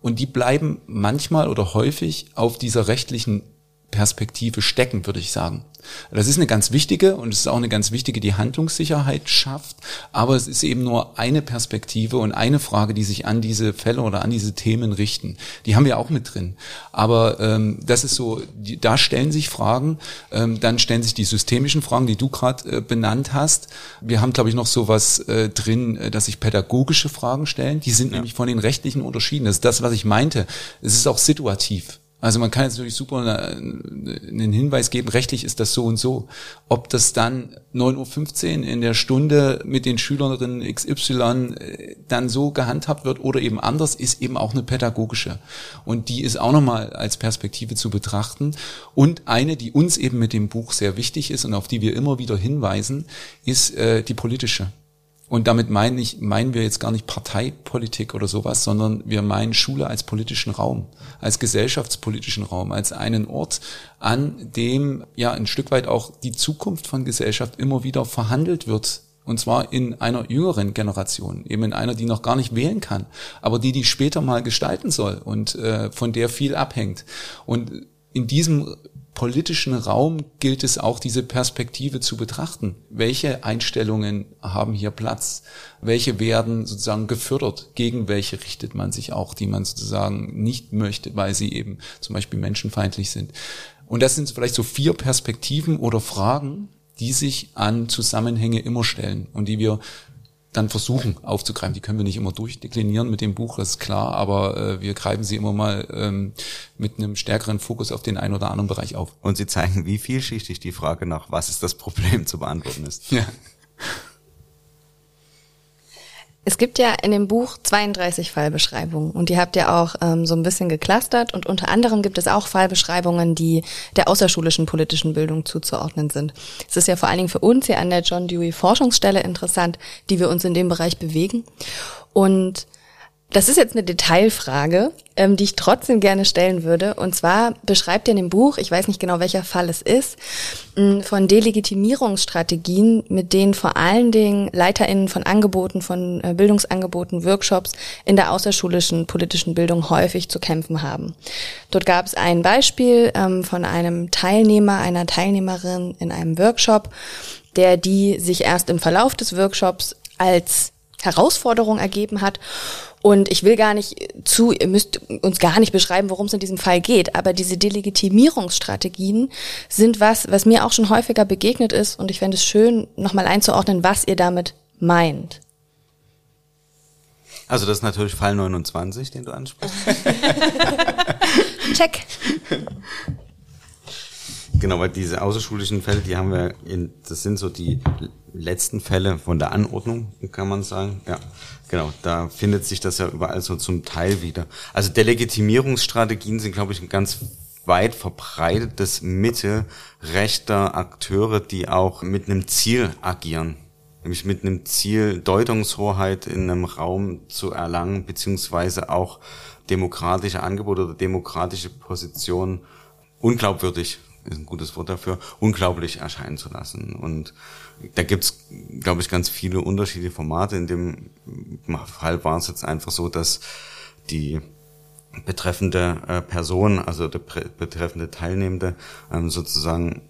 Und die bleiben manchmal oder häufig auf dieser rechtlichen Perspektive stecken, würde ich sagen. Das ist eine ganz wichtige und es ist auch eine ganz wichtige, die Handlungssicherheit schafft. Aber es ist eben nur eine Perspektive und eine Frage, die sich an diese Fälle oder an diese Themen richten. Die haben wir auch mit drin. Aber ähm, das ist so, die, da stellen sich Fragen, ähm, dann stellen sich die systemischen Fragen, die du gerade äh, benannt hast. Wir haben, glaube ich, noch sowas äh, drin, äh, dass sich pädagogische Fragen stellen. Die sind ja. nämlich von den rechtlichen unterschieden. Das ist das, was ich meinte. Es ist auch situativ. Also man kann jetzt natürlich super einen Hinweis geben, rechtlich ist das so und so. Ob das dann 9.15 Uhr in der Stunde mit den Schülerinnen XY äh, dann so gehandhabt wird oder eben anders, ist eben auch eine pädagogische. Und die ist auch nochmal als Perspektive zu betrachten. Und eine, die uns eben mit dem Buch sehr wichtig ist und auf die wir immer wieder hinweisen, ist äh, die politische. Und damit meine ich, meinen wir jetzt gar nicht Parteipolitik oder sowas, sondern wir meinen Schule als politischen Raum, als gesellschaftspolitischen Raum, als einen Ort, an dem ja ein Stück weit auch die Zukunft von Gesellschaft immer wieder verhandelt wird. Und zwar in einer jüngeren Generation, eben in einer, die noch gar nicht wählen kann, aber die die später mal gestalten soll und äh, von der viel abhängt. Und in diesem politischen Raum gilt es auch, diese Perspektive zu betrachten. Welche Einstellungen haben hier Platz? Welche werden sozusagen gefördert? Gegen welche richtet man sich auch, die man sozusagen nicht möchte, weil sie eben zum Beispiel menschenfeindlich sind? Und das sind vielleicht so vier Perspektiven oder Fragen, die sich an Zusammenhänge immer stellen und die wir dann versuchen aufzugreifen. Die können wir nicht immer durchdeklinieren mit dem Buch, das ist klar, aber äh, wir greifen sie immer mal ähm, mit einem stärkeren Fokus auf den einen oder anderen Bereich auf. Und sie zeigen, wie vielschichtig die Frage nach, was ist das Problem zu beantworten ist. Ja. Es gibt ja in dem Buch 32 Fallbeschreibungen und die habt ihr auch ähm, so ein bisschen geclustert und unter anderem gibt es auch Fallbeschreibungen, die der außerschulischen politischen Bildung zuzuordnen sind. Es ist ja vor allen Dingen für uns hier an der John Dewey Forschungsstelle interessant, die wir uns in dem Bereich bewegen und das ist jetzt eine Detailfrage, ähm, die ich trotzdem gerne stellen würde. Und zwar beschreibt ihr in dem Buch, ich weiß nicht genau welcher Fall es ist, von Delegitimierungsstrategien, mit denen vor allen Dingen LeiterInnen von Angeboten, von äh, Bildungsangeboten, Workshops in der außerschulischen politischen Bildung häufig zu kämpfen haben. Dort gab es ein Beispiel ähm, von einem Teilnehmer, einer Teilnehmerin in einem Workshop, der die sich erst im Verlauf des Workshops als Herausforderung ergeben hat und ich will gar nicht zu, ihr müsst uns gar nicht beschreiben, worum es in diesem Fall geht, aber diese Delegitimierungsstrategien sind was, was mir auch schon häufiger begegnet ist und ich fände es schön, nochmal einzuordnen, was ihr damit meint. Also das ist natürlich Fall 29, den du ansprichst. [LAUGHS] [LAUGHS] Check. Genau, weil diese außerschulischen Fälle, die haben wir in, das sind so die letzten Fälle von der Anordnung, kann man sagen. Ja, genau. Da findet sich das ja überall so zum Teil wieder. Also Delegitimierungsstrategien sind, glaube ich, ein ganz weit verbreitetes Mittel rechter Akteure, die auch mit einem Ziel agieren. Nämlich mit einem Ziel, Deutungshoheit in einem Raum zu erlangen, beziehungsweise auch demokratische Angebote oder demokratische Positionen unglaubwürdig ist ein gutes Wort dafür, unglaublich erscheinen zu lassen. Und da gibt's, glaube ich, ganz viele unterschiedliche Formate. In dem Fall war es jetzt einfach so, dass die betreffende äh, Person, also der betreffende Teilnehmende, ähm, sozusagen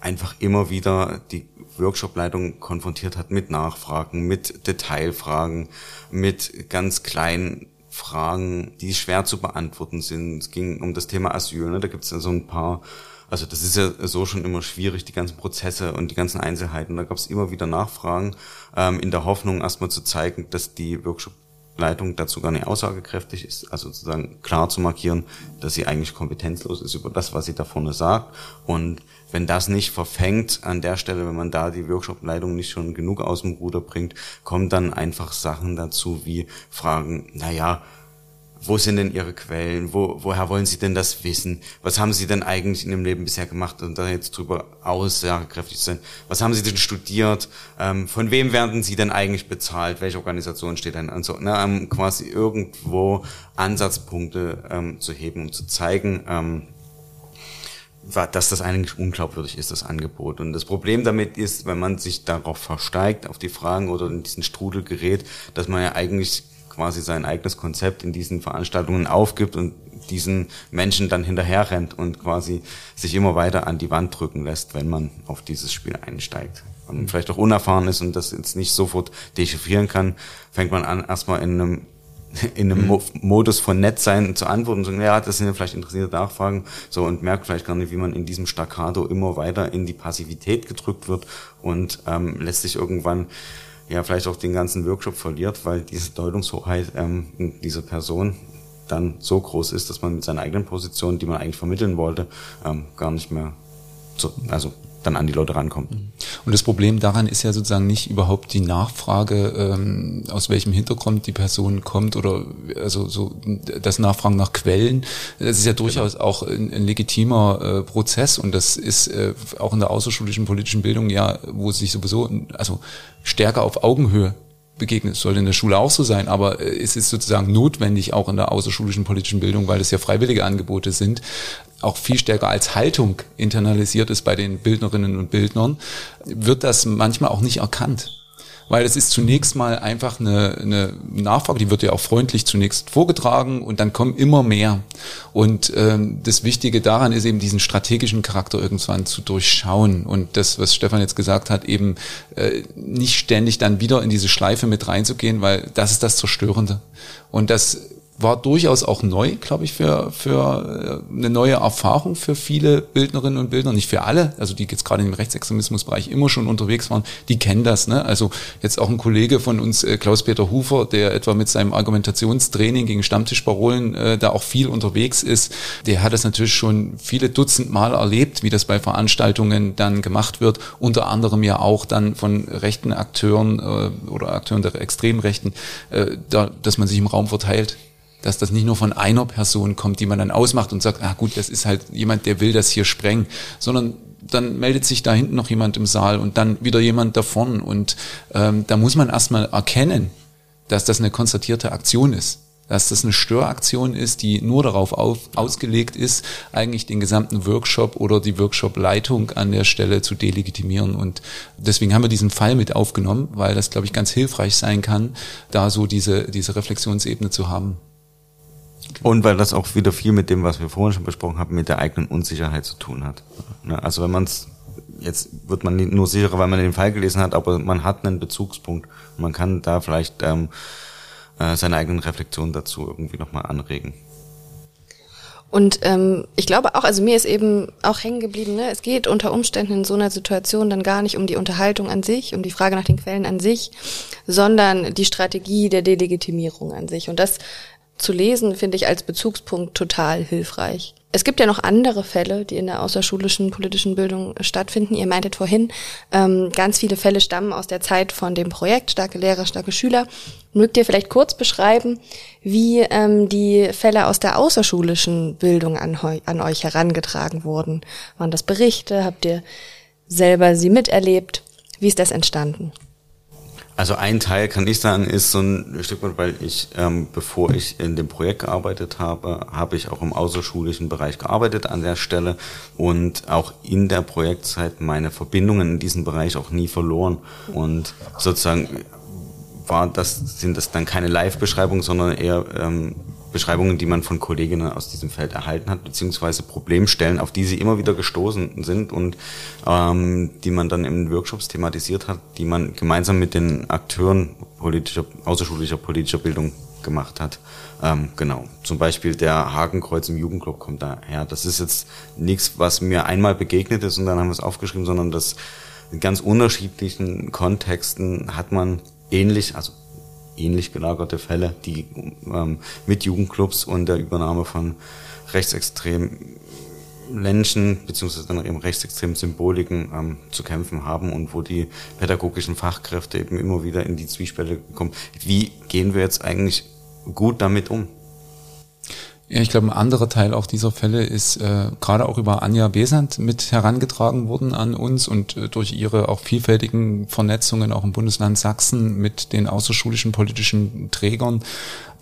einfach immer wieder die Workshopleitung konfrontiert hat mit Nachfragen, mit Detailfragen, mit ganz kleinen Fragen, die schwer zu beantworten sind. Es ging um das Thema Asyl. Ne? Da gibt es ja so ein paar also das ist ja so schon immer schwierig, die ganzen Prozesse und die ganzen Einzelheiten. Da gab es immer wieder Nachfragen ähm, in der Hoffnung, erstmal zu zeigen, dass die Workshop-Leitung dazu gar nicht aussagekräftig ist, also sozusagen klar zu markieren, dass sie eigentlich kompetenzlos ist über das, was sie da vorne sagt. Und wenn das nicht verfängt an der Stelle, wenn man da die Workshop-Leitung nicht schon genug aus dem Ruder bringt, kommen dann einfach Sachen dazu wie Fragen, naja, wo sind denn Ihre Quellen? Wo, woher wollen Sie denn das wissen? Was haben Sie denn eigentlich in Ihrem Leben bisher gemacht und da jetzt drüber aussagekräftig sein? Was haben Sie denn studiert? Ähm, von wem werden Sie denn eigentlich bezahlt? Welche Organisation steht denn an? So, ne, um quasi irgendwo Ansatzpunkte ähm, zu heben, um zu zeigen, ähm, dass das eigentlich unglaubwürdig ist, das Angebot. Und das Problem damit ist, wenn man sich darauf versteigt, auf die Fragen oder in diesen Strudel gerät, dass man ja eigentlich quasi sein eigenes Konzept in diesen Veranstaltungen aufgibt und diesen Menschen dann hinterher rennt und quasi sich immer weiter an die Wand drücken lässt, wenn man auf dieses Spiel einsteigt. Und mhm. vielleicht auch unerfahren ist und das jetzt nicht sofort dechiffrieren kann, fängt man an, erstmal in einem [LAUGHS] in einem mhm. Modus von nett sein zu antworten und sagen, ja, das sind ja vielleicht interessierte Nachfragen, so und merkt vielleicht gar nicht, wie man in diesem Staccato immer weiter in die Passivität gedrückt wird und ähm, lässt sich irgendwann ja vielleicht auch den ganzen Workshop verliert, weil diese Deutungshoheit ähm, dieser Person dann so groß ist, dass man mit seiner eigenen Position, die man eigentlich vermitteln wollte, ähm, gar nicht mehr so, also dann an die Leute rankommt. Mhm. Und das Problem daran ist ja sozusagen nicht überhaupt die Nachfrage, ähm, aus welchem Hintergrund die Person kommt oder also so das Nachfragen nach Quellen. Das ist ja durchaus genau. auch ein, ein legitimer äh, Prozess und das ist äh, auch in der außerschulischen politischen Bildung ja, wo sich sowieso also stärker auf Augenhöhe begegnet. Es sollte in der Schule auch so sein, aber äh, es ist sozusagen notwendig auch in der außerschulischen politischen Bildung, weil es ja freiwillige Angebote sind, auch viel stärker als Haltung internalisiert ist bei den Bildnerinnen und Bildnern, wird das manchmal auch nicht erkannt. weil es ist zunächst mal einfach eine, eine Nachfrage, die wird ja auch freundlich zunächst vorgetragen und dann kommen immer mehr. Und ähm, das Wichtige daran ist eben diesen strategischen Charakter irgendwann zu durchschauen und das, was Stefan jetzt gesagt hat, eben äh, nicht ständig dann wieder in diese Schleife mit reinzugehen, weil das ist das Zerstörende. Und das war durchaus auch neu, glaube ich, für, für äh, eine neue Erfahrung für viele Bildnerinnen und Bildner, nicht für alle, also die jetzt gerade im Rechtsextremismusbereich immer schon unterwegs waren, die kennen das. Ne? Also jetzt auch ein Kollege von uns, äh, Klaus-Peter Hufer, der etwa mit seinem Argumentationstraining gegen Stammtischparolen äh, da auch viel unterwegs ist, der hat das natürlich schon viele Dutzend Mal erlebt, wie das bei Veranstaltungen dann gemacht wird, unter anderem ja auch dann von rechten Akteuren äh, oder Akteuren der extremen Rechten, äh, da, dass man sich im Raum verteilt dass das nicht nur von einer Person kommt, die man dann ausmacht und sagt, ah gut, das ist halt jemand, der will das hier sprengen, sondern dann meldet sich da hinten noch jemand im Saal und dann wieder jemand davon. Und ähm, da muss man erstmal erkennen, dass das eine konstatierte Aktion ist. Dass das eine Störaktion ist, die nur darauf auf, ausgelegt ist, eigentlich den gesamten Workshop oder die Workshop-Leitung an der Stelle zu delegitimieren. Und deswegen haben wir diesen Fall mit aufgenommen, weil das, glaube ich, ganz hilfreich sein kann, da so diese, diese Reflexionsebene zu haben. Und weil das auch wieder viel mit dem, was wir vorhin schon besprochen haben, mit der eigenen Unsicherheit zu tun hat. Ne, also wenn man es, jetzt wird man nur sicherer, weil man den Fall gelesen hat, aber man hat einen Bezugspunkt. Man kann da vielleicht ähm, äh, seine eigenen Reflexionen dazu irgendwie nochmal anregen. Und ähm, ich glaube auch, also mir ist eben auch hängen geblieben, ne? es geht unter Umständen in so einer Situation dann gar nicht um die Unterhaltung an sich, um die Frage nach den Quellen an sich, sondern die Strategie der Delegitimierung an sich. Und das zu lesen, finde ich als Bezugspunkt total hilfreich. Es gibt ja noch andere Fälle, die in der außerschulischen politischen Bildung stattfinden. Ihr meintet vorhin, ähm, ganz viele Fälle stammen aus der Zeit von dem Projekt Starke Lehrer, starke Schüler. Mögt ihr vielleicht kurz beschreiben, wie ähm, die Fälle aus der außerschulischen Bildung an, an euch herangetragen wurden? Waren das Berichte? Habt ihr selber sie miterlebt? Wie ist das entstanden? Also ein Teil kann ich sagen, ist so ein Stück weit, weil ich, ähm, bevor ich in dem Projekt gearbeitet habe, habe ich auch im außerschulischen Bereich gearbeitet an der Stelle und auch in der Projektzeit meine Verbindungen in diesem Bereich auch nie verloren. Und sozusagen war das, sind das dann keine Live-Beschreibungen, sondern eher ähm, Beschreibungen, die man von Kolleginnen aus diesem Feld erhalten hat, beziehungsweise Problemstellen, auf die sie immer wieder gestoßen sind und ähm, die man dann in Workshops thematisiert hat, die man gemeinsam mit den Akteuren politischer, außerschulischer politischer Bildung gemacht hat. Ähm, genau. Zum Beispiel der Hakenkreuz im Jugendclub kommt daher. Das ist jetzt nichts, was mir einmal begegnet ist und dann haben wir es aufgeschrieben, sondern das in ganz unterschiedlichen Kontexten hat man ähnlich, also ähnlich gelagerte Fälle, die ähm, mit Jugendclubs und der Übernahme von rechtsextremen Menschen beziehungsweise dann eben rechtsextremen Symboliken ähm, zu kämpfen haben und wo die pädagogischen Fachkräfte eben immer wieder in die Zwiespälle kommen. Wie gehen wir jetzt eigentlich gut damit um? Ja, ich glaube, ein anderer Teil auch dieser Fälle ist äh, gerade auch über Anja Besant mit herangetragen worden an uns und äh, durch ihre auch vielfältigen Vernetzungen auch im Bundesland Sachsen mit den außerschulischen politischen Trägern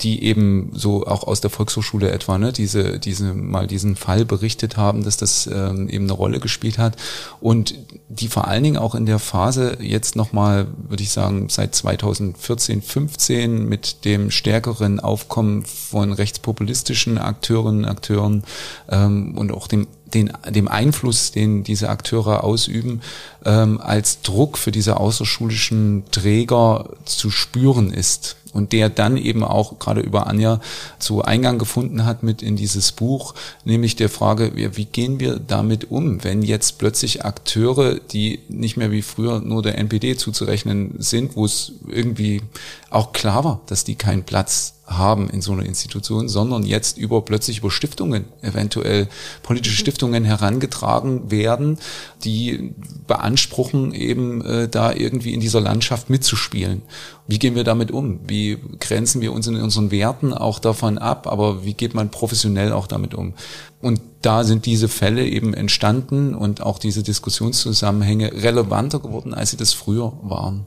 die eben so auch aus der Volkshochschule etwa, ne, diese, diese mal diesen Fall berichtet haben, dass das ähm, eben eine Rolle gespielt hat. Und die vor allen Dingen auch in der Phase jetzt nochmal, würde ich sagen, seit 2014, 15 mit dem stärkeren Aufkommen von rechtspopulistischen Akteurinnen, Akteuren ähm, und auch dem den, dem Einfluss, den diese Akteure ausüben, ähm, als Druck für diese außerschulischen Träger zu spüren ist. Und der dann eben auch gerade über Anja zu Eingang gefunden hat mit in dieses Buch, nämlich der Frage, wie gehen wir damit um, wenn jetzt plötzlich Akteure, die nicht mehr wie früher nur der NPD zuzurechnen sind, wo es irgendwie auch klar war, dass die keinen Platz haben in so einer Institution, sondern jetzt über plötzlich über Stiftungen, eventuell politische mhm. Stiftungen herangetragen werden, die beanspruchen eben äh, da irgendwie in dieser Landschaft mitzuspielen. Wie gehen wir damit um? Wie grenzen wir uns in unseren Werten auch davon ab? Aber wie geht man professionell auch damit um? Und da sind diese Fälle eben entstanden und auch diese Diskussionszusammenhänge relevanter geworden, als sie das früher waren.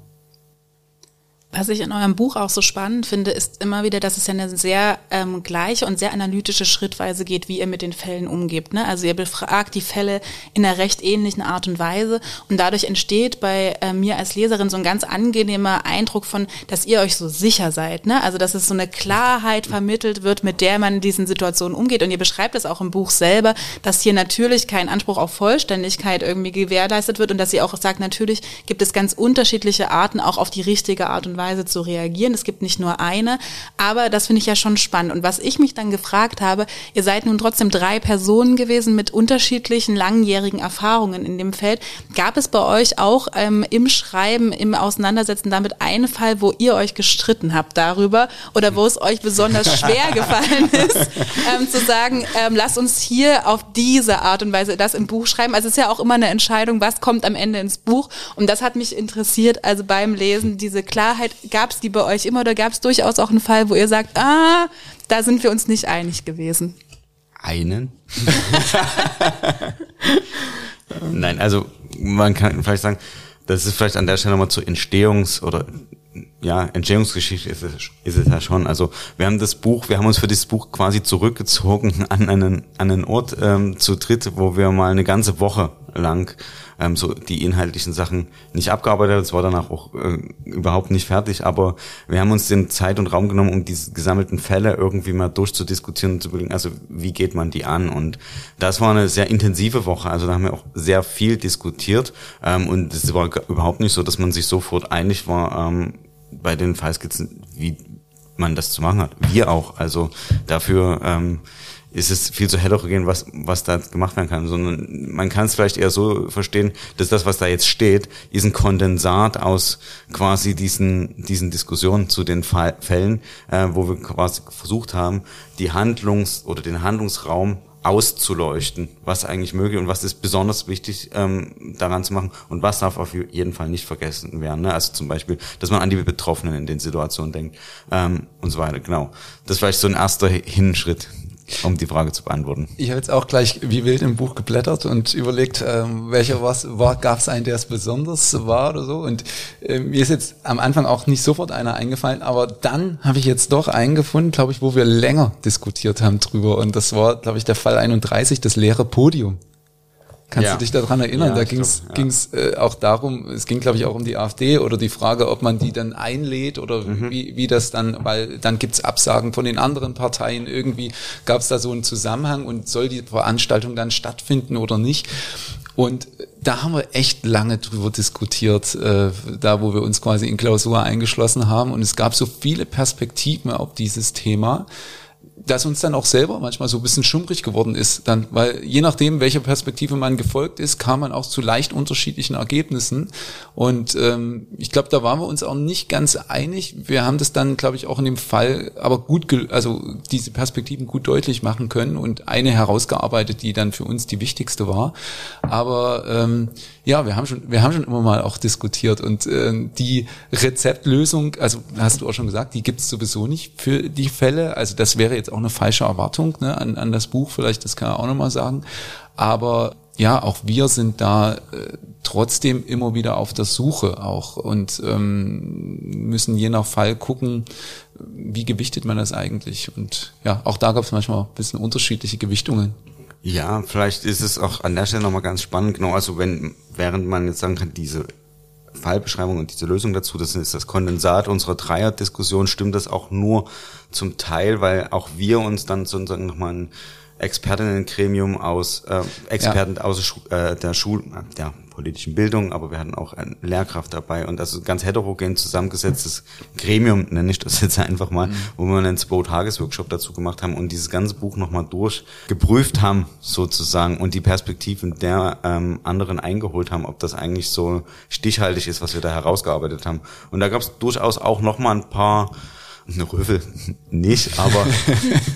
Was ich in eurem Buch auch so spannend finde, ist immer wieder, dass es ja eine sehr ähm, gleiche und sehr analytische Schrittweise geht, wie ihr mit den Fällen umgebt. Ne? Also ihr befragt die Fälle in einer recht ähnlichen Art und Weise und dadurch entsteht bei äh, mir als Leserin so ein ganz angenehmer Eindruck von, dass ihr euch so sicher seid. Ne? Also dass es so eine Klarheit vermittelt wird, mit der man in diesen Situationen umgeht. Und ihr beschreibt es auch im Buch selber, dass hier natürlich kein Anspruch auf Vollständigkeit irgendwie gewährleistet wird und dass ihr auch sagt, natürlich gibt es ganz unterschiedliche Arten, auch auf die richtige Art und Weise zu reagieren. Es gibt nicht nur eine, aber das finde ich ja schon spannend. Und was ich mich dann gefragt habe, ihr seid nun trotzdem drei Personen gewesen mit unterschiedlichen langjährigen Erfahrungen in dem Feld. Gab es bei euch auch ähm, im Schreiben, im Auseinandersetzen damit einen Fall, wo ihr euch gestritten habt darüber oder wo es euch besonders [LAUGHS] schwer gefallen ist, ähm, zu sagen, ähm, lasst uns hier auf diese Art und Weise das im Buch schreiben. Also es ist ja auch immer eine Entscheidung, was kommt am Ende ins Buch. Und das hat mich interessiert, also beim Lesen, diese Klarheit, Einigkeit, gab es die bei euch immer oder gab es durchaus auch einen Fall, wo ihr sagt, ah, da sind wir uns nicht einig gewesen? Einen? Nein, also man kann vielleicht sagen, das ist vielleicht an der Stelle nochmal zur Entstehungs- oder ja, Entstehungsgeschichte ist es, ist es ja schon. Also wir haben das Buch, wir haben uns für dieses Buch quasi zurückgezogen [LAUGHS] an einen, an einen Ort ähm, zu dritt, wo wir mal eine ganze Woche lang ähm, so die inhaltlichen Sachen nicht abgearbeitet. Es war danach auch äh, überhaupt nicht fertig, aber wir haben uns den Zeit und Raum genommen, um diese gesammelten Fälle irgendwie mal durchzudiskutieren und zu überlegen, also wie geht man die an? Und das war eine sehr intensive Woche. Also da haben wir auch sehr viel diskutiert ähm, und es war überhaupt nicht so, dass man sich sofort einig war ähm, bei den Fallskizzen, wie man das zu machen hat. Wir auch. Also dafür ähm, ist es viel zu heterogen, was, was da gemacht werden kann, sondern man kann es vielleicht eher so verstehen, dass das, was da jetzt steht, ist ein Kondensat aus quasi diesen, diesen Diskussionen zu den Fällen, äh, wo wir quasi versucht haben, die Handlungs- oder den Handlungsraum auszuleuchten, was eigentlich möglich und was ist besonders wichtig ähm, daran zu machen und was darf auf jeden Fall nicht vergessen werden. Ne? Also zum Beispiel, dass man an die Betroffenen in den Situationen denkt ähm, und so weiter. Genau, das ist vielleicht so ein erster Hinschritt, um die Frage zu beantworten. Ich habe jetzt auch gleich wie wild im Buch geblättert und überlegt, ähm, welcher was war, gab es einen, der es besonders war oder so. Und äh, mir ist jetzt am Anfang auch nicht sofort einer eingefallen, aber dann habe ich jetzt doch einen gefunden, glaube ich, wo wir länger diskutiert haben drüber. Und das war, glaube ich, der Fall 31, das leere Podium. Kannst ja. du dich daran erinnern? Ja, da ging es ja. äh, auch darum, es ging glaube ich auch um die AfD oder die Frage, ob man die dann einlädt oder mhm. wie, wie das dann, weil dann gibt's Absagen von den anderen Parteien. Irgendwie gab es da so einen Zusammenhang und soll die Veranstaltung dann stattfinden oder nicht? Und da haben wir echt lange drüber diskutiert, äh, da wo wir uns quasi in Klausur eingeschlossen haben. Und es gab so viele Perspektiven auf dieses Thema dass uns dann auch selber manchmal so ein bisschen schummrig geworden ist, dann, weil je nachdem, welcher Perspektive man gefolgt ist, kam man auch zu leicht unterschiedlichen Ergebnissen. Und ähm, ich glaube, da waren wir uns auch nicht ganz einig. Wir haben das dann, glaube ich, auch in dem Fall aber gut, also diese Perspektiven gut deutlich machen können und eine herausgearbeitet, die dann für uns die wichtigste war. Aber ähm, ja, wir haben schon, wir haben schon immer mal auch diskutiert und äh, die Rezeptlösung, also hast du auch schon gesagt, die gibt es sowieso nicht für die Fälle. Also das wäre jetzt auch eine falsche Erwartung ne, an, an das Buch, vielleicht, das kann er auch nochmal sagen. Aber ja, auch wir sind da äh, trotzdem immer wieder auf der Suche auch und ähm, müssen je nach Fall gucken, wie gewichtet man das eigentlich. Und ja, auch da gab es manchmal ein bisschen unterschiedliche Gewichtungen. Ja, vielleicht ist es auch an der Stelle nochmal ganz spannend, genau, also wenn, während man jetzt sagen kann, diese Fallbeschreibung und diese Lösung dazu, das ist das Kondensat unserer Dreierdiskussion, stimmt das auch nur zum Teil, weil auch wir uns dann sozusagen nochmal ein Expertinnengremium aus äh, Experten ja. aus äh, der Schul der politischen Bildung, aber wir hatten auch eine Lehrkraft dabei und also ganz heterogen zusammengesetztes Gremium, nenne ich das jetzt einfach mal, mhm. wo wir einen Zwei-Tages-Workshop dazu gemacht haben und dieses ganze Buch nochmal durchgeprüft haben sozusagen und die Perspektiven der ähm, anderen eingeholt haben, ob das eigentlich so stichhaltig ist, was wir da herausgearbeitet haben. Und da gab es durchaus auch nochmal ein paar eine Rövel nicht, aber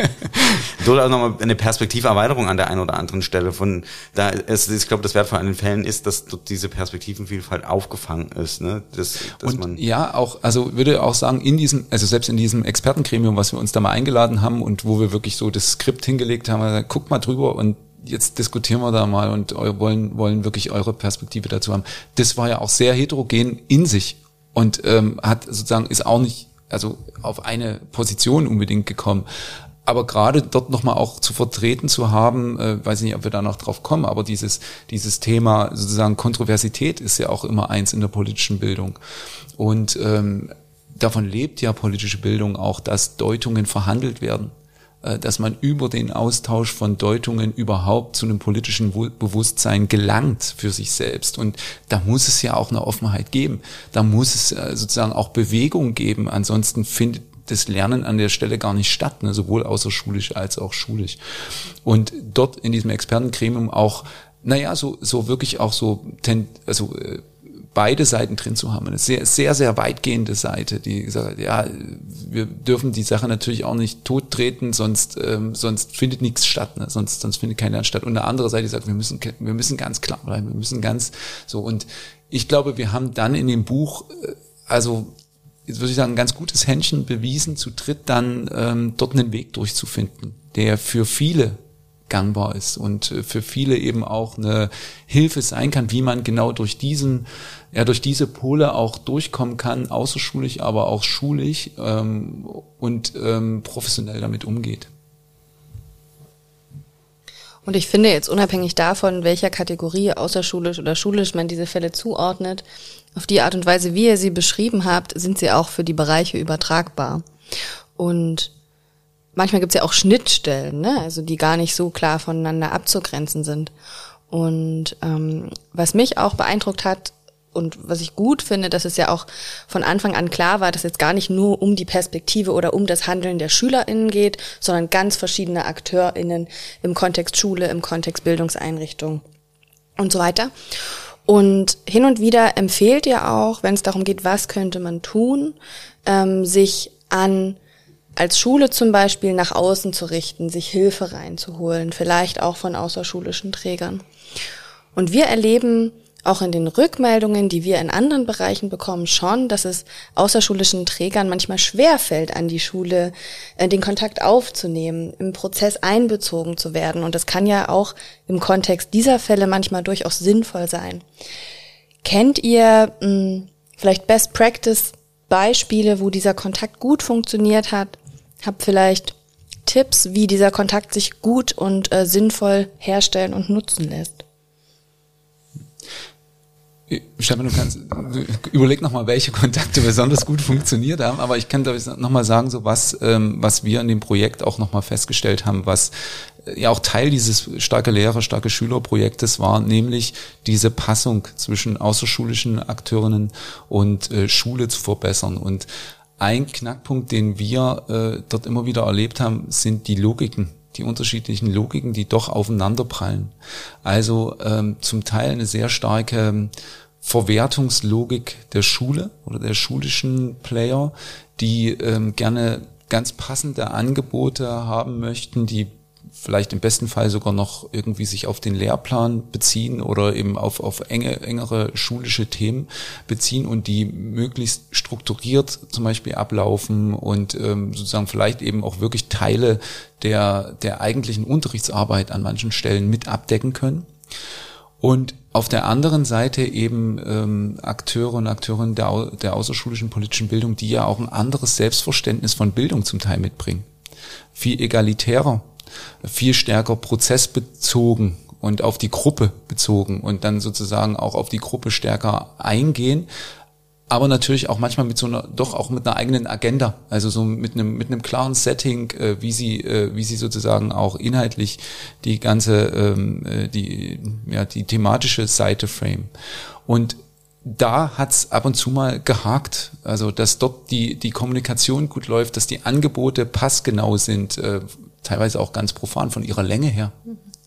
[LAUGHS] durchaus nochmal eine Perspektiverweiterung an der einen oder anderen Stelle. Von da ist, ich glaube, das Wertvolle an den Fällen ist, dass dort diese Perspektivenvielfalt aufgefangen ist. Ne? Das, dass Und man ja, auch, also würde auch sagen, in diesem, also selbst in diesem Expertengremium, was wir uns da mal eingeladen haben und wo wir wirklich so das Skript hingelegt haben, gesagt, guck mal drüber und jetzt diskutieren wir da mal und wollen, wollen wirklich eure Perspektive dazu haben. Das war ja auch sehr heterogen in sich und ähm, hat sozusagen ist auch nicht also auf eine Position unbedingt gekommen. Aber gerade dort nochmal auch zu vertreten zu haben, äh, weiß nicht, ob wir da noch drauf kommen, aber dieses, dieses Thema sozusagen Kontroversität ist ja auch immer eins in der politischen Bildung. Und ähm, davon lebt ja politische Bildung auch, dass Deutungen verhandelt werden. Äh, dass man über den Austausch von Deutungen überhaupt zu einem politischen Bewusstsein gelangt für sich selbst. Und da muss es ja auch eine Offenheit geben. Da muss es äh, sozusagen auch Bewegung geben. Ansonsten findet das Lernen an der Stelle gar nicht statt, ne? sowohl außerschulisch als auch schulisch. Und dort in diesem Expertengremium auch, naja, so, so wirklich auch so, ten, also äh, beide Seiten drin zu haben. Eine sehr, sehr, sehr weitgehende Seite, die sagt, ja, wir dürfen die Sache natürlich auch nicht tot treten, sonst, ähm, sonst findet nichts statt, ne? sonst, sonst findet kein Lernen statt. Und eine andere Seite, sagt, wir müssen, wir müssen ganz klar bleiben, wir müssen ganz so. Und ich glaube, wir haben dann in dem Buch, äh, also jetzt würde ich sagen, ein ganz gutes Händchen bewiesen, zu dritt dann ähm, dort einen Weg durchzufinden, der für viele gangbar ist und äh, für viele eben auch eine Hilfe sein kann, wie man genau durch diesen, ja, durch diese Pole auch durchkommen kann, außerschulisch, aber auch schulisch ähm, und ähm, professionell damit umgeht. Und ich finde jetzt unabhängig davon, welcher Kategorie außerschulisch oder schulisch man diese Fälle zuordnet, auf die Art und Weise, wie ihr sie beschrieben habt, sind sie auch für die Bereiche übertragbar. Und manchmal gibt es ja auch Schnittstellen, ne? also die gar nicht so klar voneinander abzugrenzen sind. Und ähm, was mich auch beeindruckt hat und was ich gut finde, dass es ja auch von Anfang an klar war, dass es jetzt gar nicht nur um die Perspektive oder um das Handeln der SchülerInnen geht, sondern ganz verschiedene AkteurInnen im Kontext Schule, im Kontext Bildungseinrichtung und so weiter. Und hin und wieder empfehlt ihr auch, wenn es darum geht, was könnte man tun, ähm, sich an als Schule zum Beispiel nach außen zu richten, sich Hilfe reinzuholen, vielleicht auch von außerschulischen Trägern. Und wir erleben auch in den Rückmeldungen, die wir in anderen Bereichen bekommen, schon, dass es außerschulischen Trägern manchmal schwer fällt, an die Schule äh, den Kontakt aufzunehmen, im Prozess einbezogen zu werden. Und das kann ja auch im Kontext dieser Fälle manchmal durchaus sinnvoll sein. Kennt ihr mh, hm, vielleicht Best Practice Beispiele, wo dieser Kontakt gut funktioniert hat? Habt vielleicht Tipps, wie dieser Kontakt sich gut und äh, sinnvoll herstellen und nutzen lässt? Stefan, du kannst, überleg nochmal, welche Kontakte besonders gut funktioniert haben, aber ich kann nochmal sagen, so was, ähm, was wir in dem Projekt auch nochmal festgestellt haben, was äh, ja auch Teil dieses starke Lehrer, starke Schülerprojektes war, nämlich diese Passung zwischen außerschulischen Akteurinnen und äh, Schule zu verbessern und ein Knackpunkt, den wir äh, dort immer wieder erlebt haben, sind die Logiken, die unterschiedlichen Logiken, die doch aufeinanderprallen. Also ähm, zum Teil eine sehr starke ähm, Verwertungslogik der Schule oder der schulischen Player, die ähm, gerne ganz passende Angebote haben möchten, die vielleicht im besten Fall sogar noch irgendwie sich auf den Lehrplan beziehen oder eben auf, auf enge, engere schulische Themen beziehen und die möglichst strukturiert zum Beispiel ablaufen und ähm, sozusagen vielleicht eben auch wirklich Teile der, der eigentlichen Unterrichtsarbeit an manchen Stellen mit abdecken können. Und auf der anderen Seite eben ähm, Akteure und Akteurinnen der, der außerschulischen politischen Bildung, die ja auch ein anderes Selbstverständnis von Bildung zum Teil mitbringen. Viel egalitärer viel stärker prozessbezogen und auf die Gruppe bezogen und dann sozusagen auch auf die Gruppe stärker eingehen, aber natürlich auch manchmal mit so einer, doch auch mit einer eigenen Agenda, also so mit einem, mit einem klaren Setting, äh, wie sie, äh, wie sie sozusagen auch inhaltlich die ganze, ähm, äh, die, ja, die thematische Seite frame. Und da hat's ab und zu mal gehakt. Also dass dort die, die Kommunikation gut läuft, dass die Angebote passgenau sind, äh, teilweise auch ganz profan von ihrer Länge her.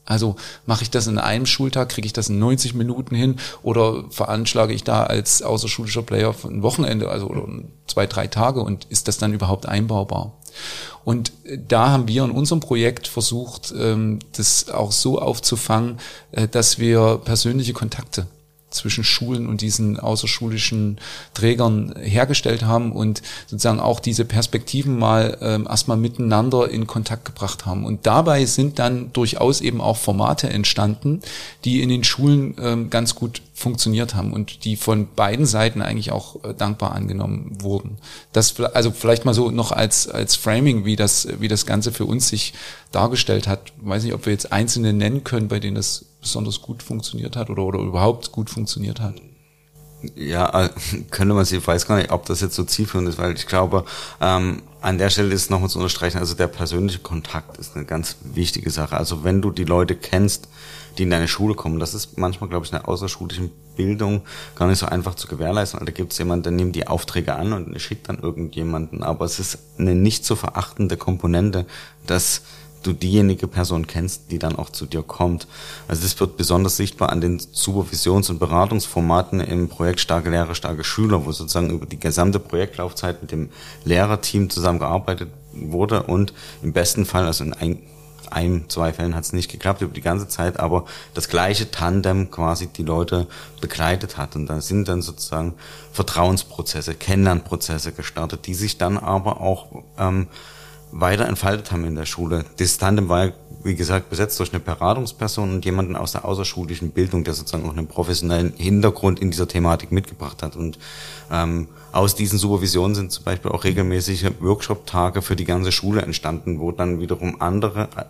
Also mache ich das in einem Schultag, kriege ich das in 90 Minuten hin oder veranschlage ich da als außerschulischer Player ein Wochenende, also zwei, drei Tage und ist das dann überhaupt einbaubar? Und da haben wir in unserem Projekt versucht, ähm, das auch so aufzufangen, äh, dass wir persönliche Kontakte zwischen Schulen und diesen außerschulischen Trägern hergestellt haben und sozusagen auch diese Perspektiven mal ähm, erstmal miteinander in Kontakt gebracht haben. Und dabei sind dann durchaus eben auch Formate entstanden, die in den Schulen ähm, ganz gut funktioniert haben und die von beiden Seiten eigentlich auch äh, dankbar angenommen wurden. Das also vielleicht mal so noch als als Framing, wie das wie das Ganze für uns sich dargestellt hat. Ich weiß nicht, ob wir jetzt einzelne nennen können, bei denen das besonders gut funktioniert hat oder, oder überhaupt gut funktioniert hat? Ja, äh, [LAUGHS] könnte man sich, ich weiß gar nicht, ob das jetzt so zielführend ist, weil ich glaube, ähm, an der Stelle ist nochmal zu unterstreichen, also der persönliche Kontakt ist eine ganz wichtige Sache. Also wenn du die Leute kennst, die in deine Schule kommen, das ist manchmal, glaube ich, in der außerschulischen Bildung gar nicht so einfach zu gewährleisten. Da gibt es jemanden, der nimmt die Aufträge an und schickt dann irgendjemanden. Aber es ist eine nicht zu verachtende Komponente, dass du diejenige Person kennst, die dann auch zu dir kommt. Also das wird besonders sichtbar an den Supervisions- und Beratungsformaten im Projekt Starke Lehrer, starke Schüler, wo sozusagen über die gesamte Projektlaufzeit mit dem Lehrerteam zusammengearbeitet wurde und im besten Fall, also in ein, ein zwei Fällen hat es nicht geklappt über die ganze Zeit, aber das gleiche Tandem quasi die Leute begleitet hat. Und da sind dann sozusagen Vertrauensprozesse, Kennenlernprozesse gestartet, die sich dann aber auch ähm, weiter entfaltet haben in der Schule. Das Tandem war, wie gesagt, besetzt durch eine Beratungsperson und jemanden aus der außerschulischen Bildung, der sozusagen auch einen professionellen Hintergrund in dieser Thematik mitgebracht hat. Und ähm, aus diesen Supervisionen sind zum Beispiel auch regelmäßige Workshop-Tage für die ganze Schule entstanden, wo dann wiederum andere äh,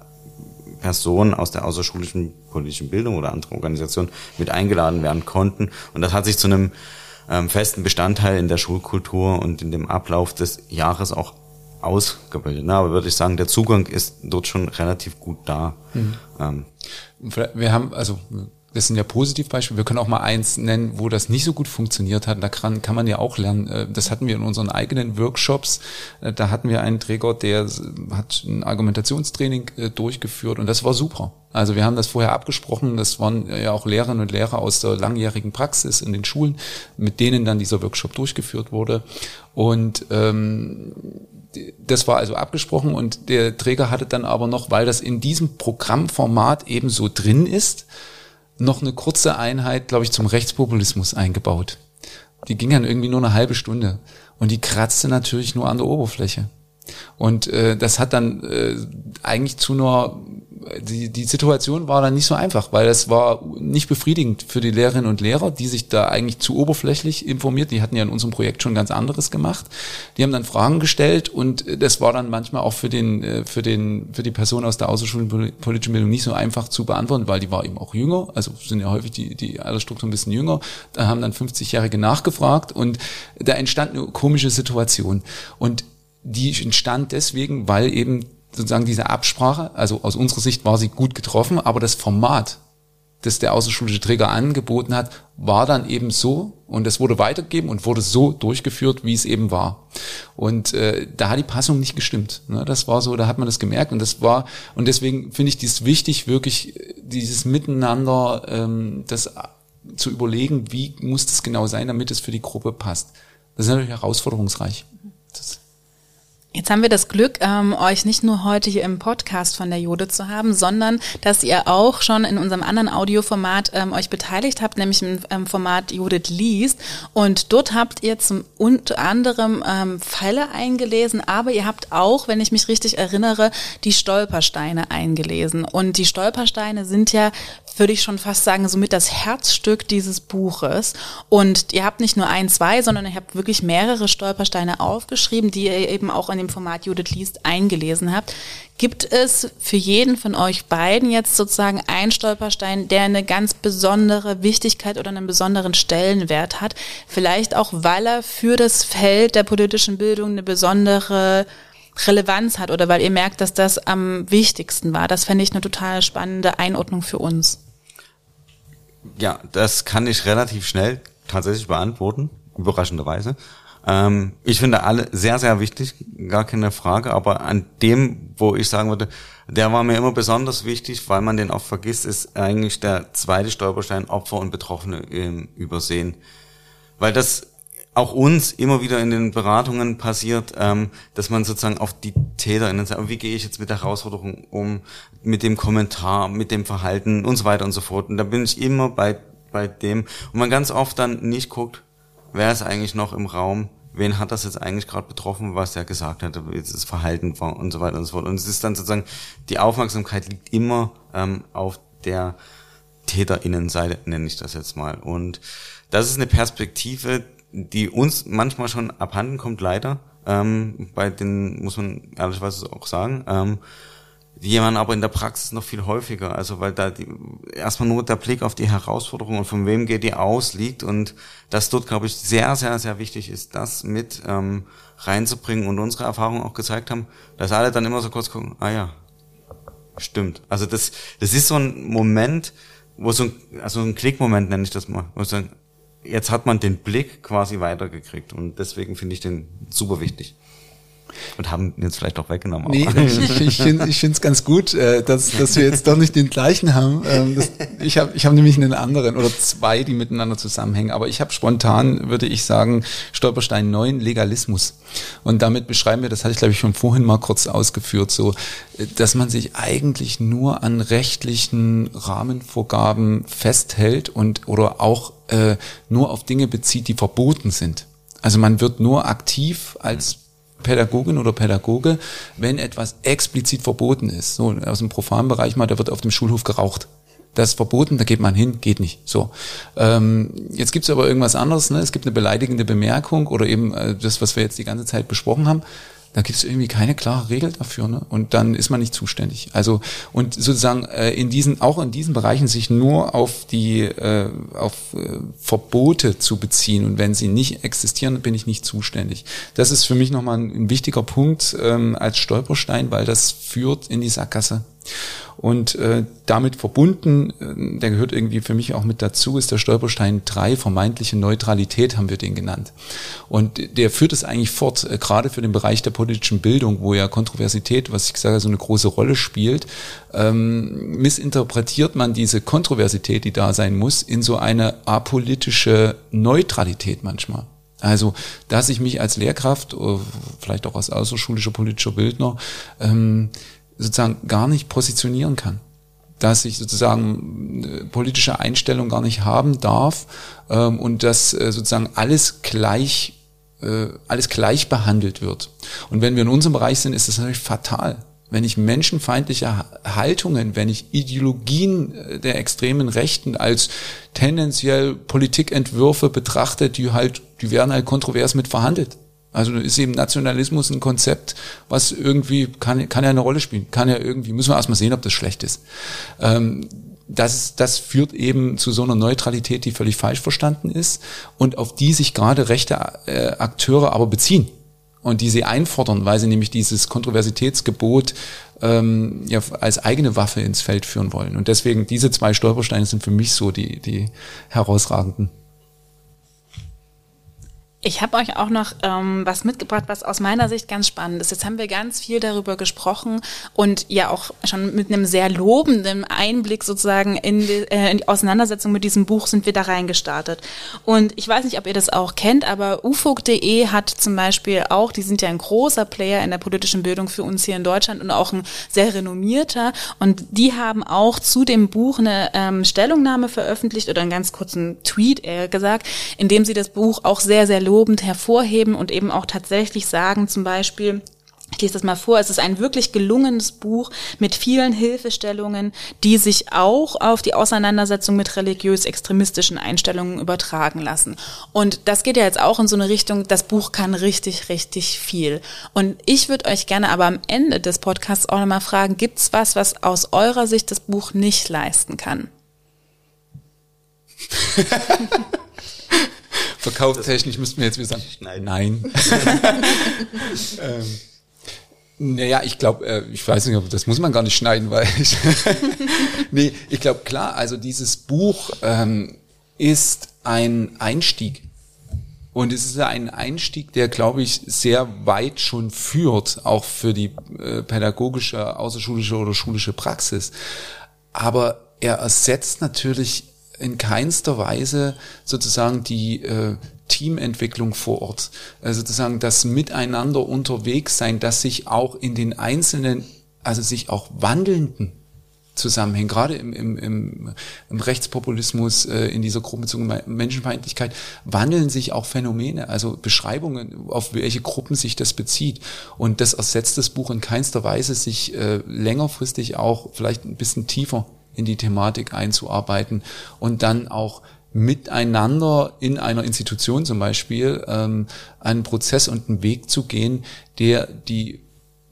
Personen aus der außerschulischen politischen Bildung oder andere Organisationen mit eingeladen werden konnten. Und das hat sich zu einem ähm, festen Bestandteil in der Schulkultur und in dem Ablauf des Jahres auch ausgebildet. Ne? Aber würde ich sagen, der Zugang ist dort schon relativ gut da. Mhm. Ähm. Wir haben, also das sind ja Positivbeispiele. Wir können auch mal eins nennen, wo das nicht so gut funktioniert hat. Da kann, kann man ja auch lernen. Äh, das hatten wir in unseren eigenen Workshops. Äh, da hatten wir einen Träger, der hat ein Argumentationstraining äh, durchgeführt und das war super. Also wir haben das vorher abgesprochen. Das waren ja auch Lehrerinnen und Lehrer aus der langjährigen Praxis in den Schulen, mit denen dann dieser Workshop durchgeführt wurde. Und ähm, das war also abgesprochen und der Träger hatte dann aber noch, weil das in diesem Programmformat eben so drin ist, noch eine kurze Einheit, glaube ich, zum Rechtspopulismus eingebaut. Die ging dann irgendwie nur eine halbe Stunde und die kratzte natürlich nur an der Oberfläche. Und äh, das hat dann äh, eigentlich zu einer die, die Situation war dann nicht so einfach, weil es war nicht befriedigend für die Lehrerinnen und Lehrer, die sich da eigentlich zu oberflächlich informiert. Die hatten ja in unserem Projekt schon ganz anderes gemacht. Die haben dann Fragen gestellt und das war dann manchmal auch für den, äh, für den, für die Person aus der außerschulpolitischen Bildung nicht so einfach zu beantworten, weil die war eben auch jünger. Also sind ja häufig die, die Altersstruktur ein bisschen jünger. Da haben dann 50-Jährige nachgefragt und da entstand eine komische Situation. Und die entstand deswegen, weil eben sozusagen diese Absprache, also aus unserer Sicht war sie gut getroffen, aber das Format, das der außerschulische Träger angeboten hat, war dann eben so und es wurde weitergegeben und wurde so durchgeführt, wie es eben war. Und äh, da hat die Passung nicht gestimmt. Ne? Das war so, da hat man das gemerkt und das war und deswegen finde ich dies wichtig, wirklich äh, dieses Miteinander, ähm, das zu überlegen, wie muss das genau sein, damit es für die Gruppe passt. Das ist natürlich herausforderungsreich. Das Jetzt haben wir das Glück, ähm, euch nicht nur heute hier im Podcast von der Jode zu haben, sondern dass ihr auch schon in unserem anderen Audioformat ähm, euch beteiligt habt, nämlich im ähm, Format Judith liest. Und dort habt ihr zum unter anderem ähm, Fälle eingelesen, aber ihr habt auch, wenn ich mich richtig erinnere, die Stolpersteine eingelesen. Und die Stolpersteine sind ja würde ich schon fast sagen, somit das Herzstück dieses Buches. Und ihr habt nicht nur ein, zwei, sondern ihr habt wirklich mehrere Stolpersteine aufgeschrieben, die ihr eben auch in dem Format Judith liest eingelesen habt. Gibt es für jeden von euch beiden jetzt sozusagen einen Stolperstein, der eine ganz besondere Wichtigkeit oder einen besonderen Stellenwert hat? Vielleicht auch, weil er für das Feld der politischen Bildung eine besondere Relevanz hat oder weil ihr merkt, dass das am wichtigsten war. Das fände ich eine total spannende Einordnung für uns. Ja, das kann ich relativ schnell tatsächlich beantworten, überraschenderweise. Ähm, ich finde alle sehr, sehr wichtig, gar keine Frage, aber an dem, wo ich sagen würde, der war mir immer besonders wichtig, weil man den oft vergisst, ist eigentlich der zweite Stolperstein Opfer und Betroffene ähm, übersehen. Weil das auch uns immer wieder in den Beratungen passiert, ähm, dass man sozusagen auf die TäterInnen sagt, wie gehe ich jetzt mit der Herausforderung um, mit dem Kommentar, mit dem Verhalten und so weiter und so fort. Und da bin ich immer bei bei dem, und man ganz oft dann nicht guckt, wer ist eigentlich noch im Raum, wen hat das jetzt eigentlich gerade betroffen, was er gesagt hat, wie das Verhalten war und so weiter und so fort. Und es ist dann sozusagen, die Aufmerksamkeit liegt immer ähm, auf der Täterinnenseite, nenne ich das jetzt mal. Und das ist eine Perspektive, die uns manchmal schon abhanden kommt, leider. Ähm, bei den, muss man ehrlicherweise auch sagen. Ähm, die man aber in der Praxis noch viel häufiger, also weil da die, erstmal nur der Blick auf die Herausforderung und von wem geht die aus liegt und das dort, glaube ich, sehr, sehr, sehr wichtig ist, das mit ähm, reinzubringen und unsere Erfahrungen auch gezeigt haben, dass alle dann immer so kurz gucken, ah ja, stimmt. Also das, das ist so ein Moment, wo so ein, also ein Klickmoment nenne ich das mal, wo so ein, jetzt hat man den Blick quasi weitergekriegt und deswegen finde ich den super wichtig. Und haben jetzt vielleicht auch weggenommen. Nee, ich, ich, ich finde es ganz gut, äh, dass, dass wir jetzt doch nicht den gleichen haben. Ähm, das, ich habe ich hab nämlich einen anderen oder zwei, die miteinander zusammenhängen. Aber ich habe spontan, würde ich sagen, Stolperstein neuen Legalismus. Und damit beschreiben wir, das hatte ich glaube ich schon vorhin mal kurz ausgeführt, so, dass man sich eigentlich nur an rechtlichen Rahmenvorgaben festhält und oder auch äh, nur auf Dinge bezieht, die verboten sind. Also man wird nur aktiv als Pädagogin oder Pädagoge, wenn etwas explizit verboten ist. So aus dem profanen Bereich mal, da wird auf dem Schulhof geraucht. Das ist verboten, da geht man hin, geht nicht. So. Ähm, jetzt gibt's aber irgendwas anderes, ne? Es gibt eine beleidigende Bemerkung oder eben äh, das, was wir jetzt die ganze Zeit besprochen haben da gibt es irgendwie keine klare Regel dafür, ne? Und dann ist man nicht zuständig. Also und sozusagen äh, in diesen auch in diesen Bereichen sich nur auf die äh, auf äh, Verbote zu beziehen und wenn sie nicht existieren, bin ich nicht zuständig. Das ist für mich nochmal ein, ein wichtiger Punkt ähm, als Stolperstein, weil das führt in die Sackgasse. Und äh, damit verbunden, äh, der gehört irgendwie für mich auch mit dazu, ist der Stolperstein 3, vermeintliche Neutralität haben wir den genannt. Und der führt es eigentlich fort, äh, gerade für den Bereich der politischen Bildung, wo ja Kontroversität, was ich gesagt habe, so eine große Rolle spielt, ähm, missinterpretiert man diese Kontroversität, die da sein muss, in so eine apolitische Neutralität manchmal. Also, dass ich mich als Lehrkraft, äh, vielleicht auch als außerschulischer politischer Bildner, ähm, sozusagen gar nicht positionieren kann. Dass ich sozusagen äh, politische Einstellung gar nicht haben darf ähm, und dass äh, sozusagen alles gleich äh, alles gleich behandelt wird. Und wenn wir in unserem Bereich sind, ist das natürlich fatal. Wenn ich menschenfeindliche Haltungen, wenn ich Ideologien äh, der extremen Rechten als tendenziell Politikentwürfe betrachte, die halt, die werden halt kontrovers mit verhandelt. Also ist eben Nationalismus ein Konzept, was irgendwie kann, kann ja eine Rolle spielen, kann ja irgendwie, müssen wir erstmal sehen, ob das schlecht ist. Ähm, das, das führt eben zu so einer Neutralität, die völlig falsch verstanden ist und auf die sich gerade rechte äh, Akteure aber beziehen und die sie einfordern, weil sie nämlich dieses Kontroversitätsgebot ähm, ja, als eigene Waffe ins Feld führen wollen. Und deswegen diese zwei Stolpersteine sind für mich so die, die herausragenden. Ich habe euch auch noch ähm, was mitgebracht, was aus meiner Sicht ganz spannend ist. Jetzt haben wir ganz viel darüber gesprochen und ja auch schon mit einem sehr lobenden Einblick sozusagen in die, äh, in die Auseinandersetzung mit diesem Buch sind wir da reingestartet. Und ich weiß nicht, ob ihr das auch kennt, aber ufog.de hat zum Beispiel auch, die sind ja ein großer Player in der politischen Bildung für uns hier in Deutschland und auch ein sehr renommierter. Und die haben auch zu dem Buch eine ähm, Stellungnahme veröffentlicht oder einen ganz kurzen Tweet eher gesagt, in dem sie das Buch auch sehr, sehr loben lobend hervorheben und eben auch tatsächlich sagen, zum Beispiel, ich lese das mal vor. Es ist ein wirklich gelungenes Buch mit vielen Hilfestellungen, die sich auch auf die Auseinandersetzung mit religiös-extremistischen Einstellungen übertragen lassen. Und das geht ja jetzt auch in so eine Richtung, das Buch kann richtig, richtig viel. Und ich würde euch gerne aber am Ende des Podcasts auch nochmal fragen, gibt's was, was aus eurer Sicht das Buch nicht leisten kann? [LAUGHS] Verkaufstechnisch müssten wir jetzt wieder sagen, Schneiden. nein. [LAUGHS] ähm, naja, ich glaube, äh, ich weiß nicht, das muss man gar nicht schneiden, weil ich, [LAUGHS] nee, ich glaube, klar, also dieses Buch ähm, ist ein Einstieg. Und es ist ein Einstieg, der, glaube ich, sehr weit schon führt, auch für die äh, pädagogische, außerschulische oder schulische Praxis. Aber er ersetzt natürlich in keinster Weise sozusagen die äh, Teamentwicklung vor Ort, also sozusagen das Miteinander unterwegs sein, das sich auch in den einzelnen, also sich auch wandelnden zusammenhängen, gerade im, im, im, im Rechtspopulismus, äh, in dieser gruppenzogenen Menschenfeindlichkeit, wandeln sich auch Phänomene, also Beschreibungen, auf welche Gruppen sich das bezieht. Und das ersetzt das Buch in keinster Weise, sich äh, längerfristig auch vielleicht ein bisschen tiefer in die Thematik einzuarbeiten und dann auch miteinander in einer Institution zum Beispiel ähm, einen Prozess und einen Weg zu gehen, der die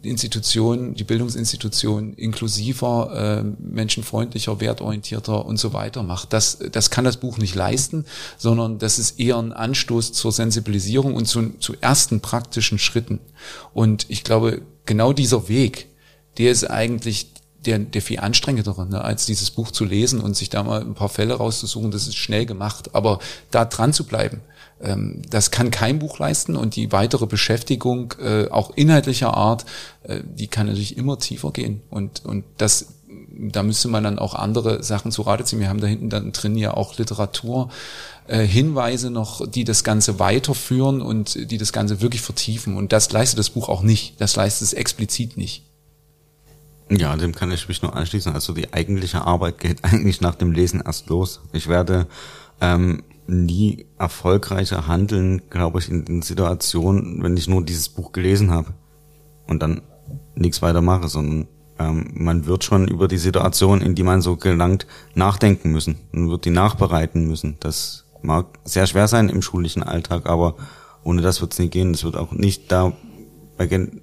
Institutionen, die Bildungsinstitutionen inklusiver, äh, menschenfreundlicher, wertorientierter und so weiter macht. Das, das kann das Buch nicht leisten, sondern das ist eher ein Anstoß zur Sensibilisierung und zu, zu ersten praktischen Schritten. Und ich glaube, genau dieser Weg, der ist eigentlich der, der viel anstrengendere, ne, als dieses Buch zu lesen und sich da mal ein paar Fälle rauszusuchen. Das ist schnell gemacht. Aber da dran zu bleiben, ähm, das kann kein Buch leisten und die weitere Beschäftigung, äh, auch inhaltlicher Art, äh, die kann natürlich immer tiefer gehen. Und, und das, da müsste man dann auch andere Sachen zu Rate ziehen. Wir haben da hinten dann drin ja auch Literatur, äh, Hinweise noch, die das Ganze weiterführen und die das Ganze wirklich vertiefen. Und das leistet das Buch auch nicht. Das leistet es explizit nicht. Ja, dem kann ich mich nur anschließen. Also die eigentliche Arbeit geht [LAUGHS] eigentlich nach dem Lesen erst los. Ich werde ähm, nie erfolgreicher handeln, glaube ich, in den Situationen, wenn ich nur dieses Buch gelesen habe und dann nichts weiter mache, sondern ähm, man wird schon über die Situation, in die man so gelangt, nachdenken müssen. Man wird die nachbereiten müssen. Das mag sehr schwer sein im schulischen Alltag, aber ohne das wird es nie gehen. Es wird auch nicht da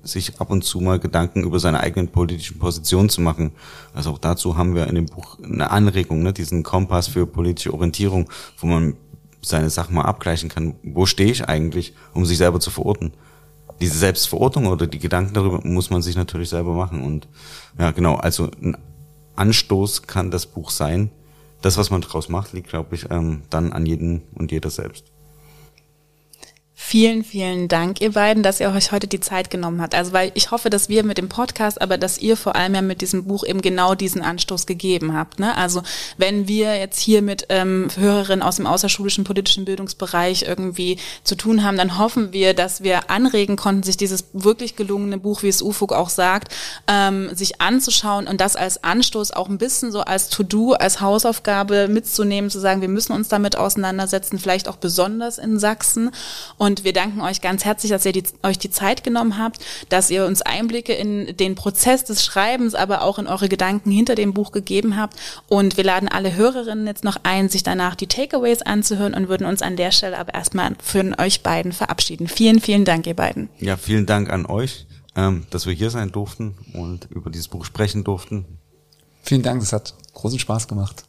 sich ab und zu mal Gedanken über seine eigenen politischen Positionen zu machen. Also auch dazu haben wir in dem Buch eine Anregung, ne, diesen Kompass für politische Orientierung, wo man seine Sachen mal abgleichen kann. Wo stehe ich eigentlich, um sich selber zu verorten? Diese Selbstverortung oder die Gedanken darüber muss man sich natürlich selber machen. Und ja, genau, also ein Anstoß kann das Buch sein. Das, was man daraus macht, liegt, glaube ich, ähm, dann an jeden und jeder selbst. Vielen, vielen Dank, ihr beiden, dass ihr euch heute die Zeit genommen habt. Also, weil ich hoffe, dass wir mit dem Podcast, aber dass ihr vor allem ja mit diesem Buch eben genau diesen Anstoß gegeben habt. Ne? Also, wenn wir jetzt hier mit ähm, Hörerinnen aus dem außerschulischen politischen Bildungsbereich irgendwie zu tun haben, dann hoffen wir, dass wir anregen konnten, sich dieses wirklich gelungene Buch, wie es UFUG auch sagt, ähm, sich anzuschauen und das als Anstoß auch ein bisschen so als To-Do, als Hausaufgabe mitzunehmen, zu sagen, wir müssen uns damit auseinandersetzen, vielleicht auch besonders in Sachsen. Und und wir danken euch ganz herzlich, dass ihr die, euch die Zeit genommen habt, dass ihr uns Einblicke in den Prozess des Schreibens, aber auch in eure Gedanken hinter dem Buch gegeben habt. Und wir laden alle Hörerinnen jetzt noch ein, sich danach die Takeaways anzuhören und würden uns an der Stelle aber erstmal für euch beiden verabschieden. Vielen, vielen Dank, ihr beiden. Ja, vielen Dank an euch, ähm, dass wir hier sein durften und über dieses Buch sprechen durften. Vielen Dank, es hat großen Spaß gemacht.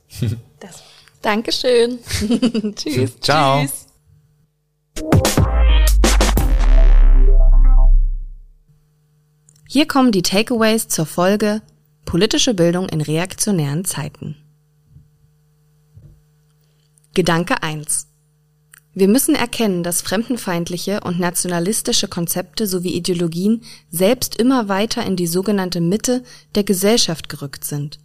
Das. Dankeschön. [LAUGHS] Tschüss. Ciao. Tschüss. Hier kommen die Takeaways zur Folge Politische Bildung in reaktionären Zeiten. Gedanke 1. Wir müssen erkennen, dass fremdenfeindliche und nationalistische Konzepte sowie Ideologien selbst immer weiter in die sogenannte Mitte der Gesellschaft gerückt sind.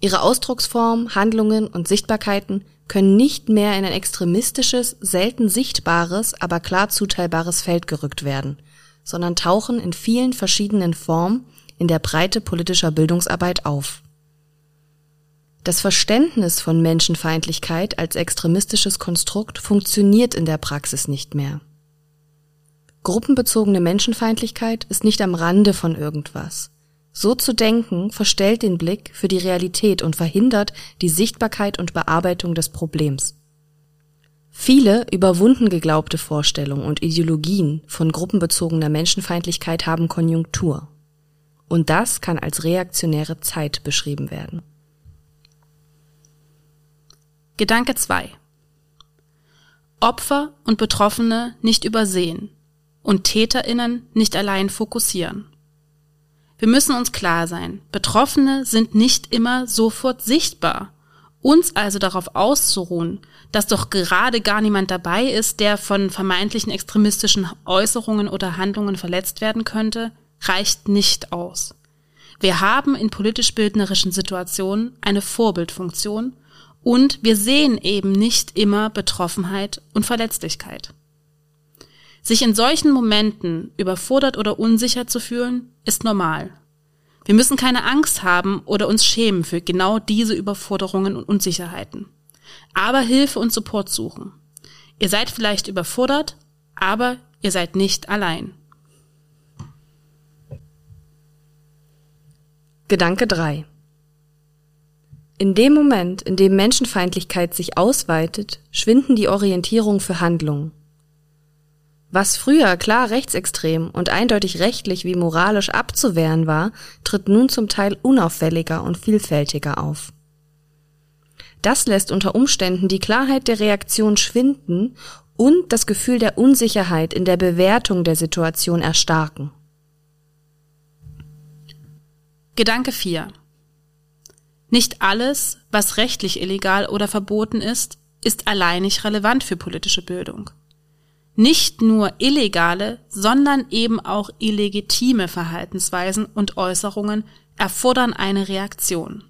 Ihre Ausdrucksform, Handlungen und Sichtbarkeiten können nicht mehr in ein extremistisches, selten sichtbares, aber klar zuteilbares Feld gerückt werden – sondern tauchen in vielen verschiedenen Formen in der Breite politischer Bildungsarbeit auf. Das Verständnis von Menschenfeindlichkeit als extremistisches Konstrukt funktioniert in der Praxis nicht mehr. Gruppenbezogene Menschenfeindlichkeit ist nicht am Rande von irgendwas. So zu denken verstellt den Blick für die Realität und verhindert die Sichtbarkeit und Bearbeitung des Problems. Viele überwunden geglaubte Vorstellungen und Ideologien von gruppenbezogener Menschenfeindlichkeit haben Konjunktur. Und das kann als reaktionäre Zeit beschrieben werden. Gedanke 2. Opfer und Betroffene nicht übersehen und Täterinnen nicht allein fokussieren. Wir müssen uns klar sein, Betroffene sind nicht immer sofort sichtbar. Uns also darauf auszuruhen, dass doch gerade gar niemand dabei ist, der von vermeintlichen extremistischen Äußerungen oder Handlungen verletzt werden könnte, reicht nicht aus. Wir haben in politisch-bildnerischen Situationen eine Vorbildfunktion und wir sehen eben nicht immer Betroffenheit und Verletzlichkeit. Sich in solchen Momenten überfordert oder unsicher zu fühlen, ist normal. Wir müssen keine Angst haben oder uns schämen für genau diese Überforderungen und Unsicherheiten. Aber Hilfe und Support suchen. Ihr seid vielleicht überfordert, aber ihr seid nicht allein. Gedanke 3. In dem Moment, in dem Menschenfeindlichkeit sich ausweitet, schwinden die Orientierung für Handlungen. Was früher klar rechtsextrem und eindeutig rechtlich wie moralisch abzuwehren war, tritt nun zum Teil unauffälliger und vielfältiger auf. Das lässt unter Umständen die Klarheit der Reaktion schwinden und das Gefühl der Unsicherheit in der Bewertung der Situation erstarken. Gedanke 4. Nicht alles, was rechtlich illegal oder verboten ist, ist alleinig relevant für politische Bildung. Nicht nur illegale, sondern eben auch illegitime Verhaltensweisen und Äußerungen erfordern eine Reaktion.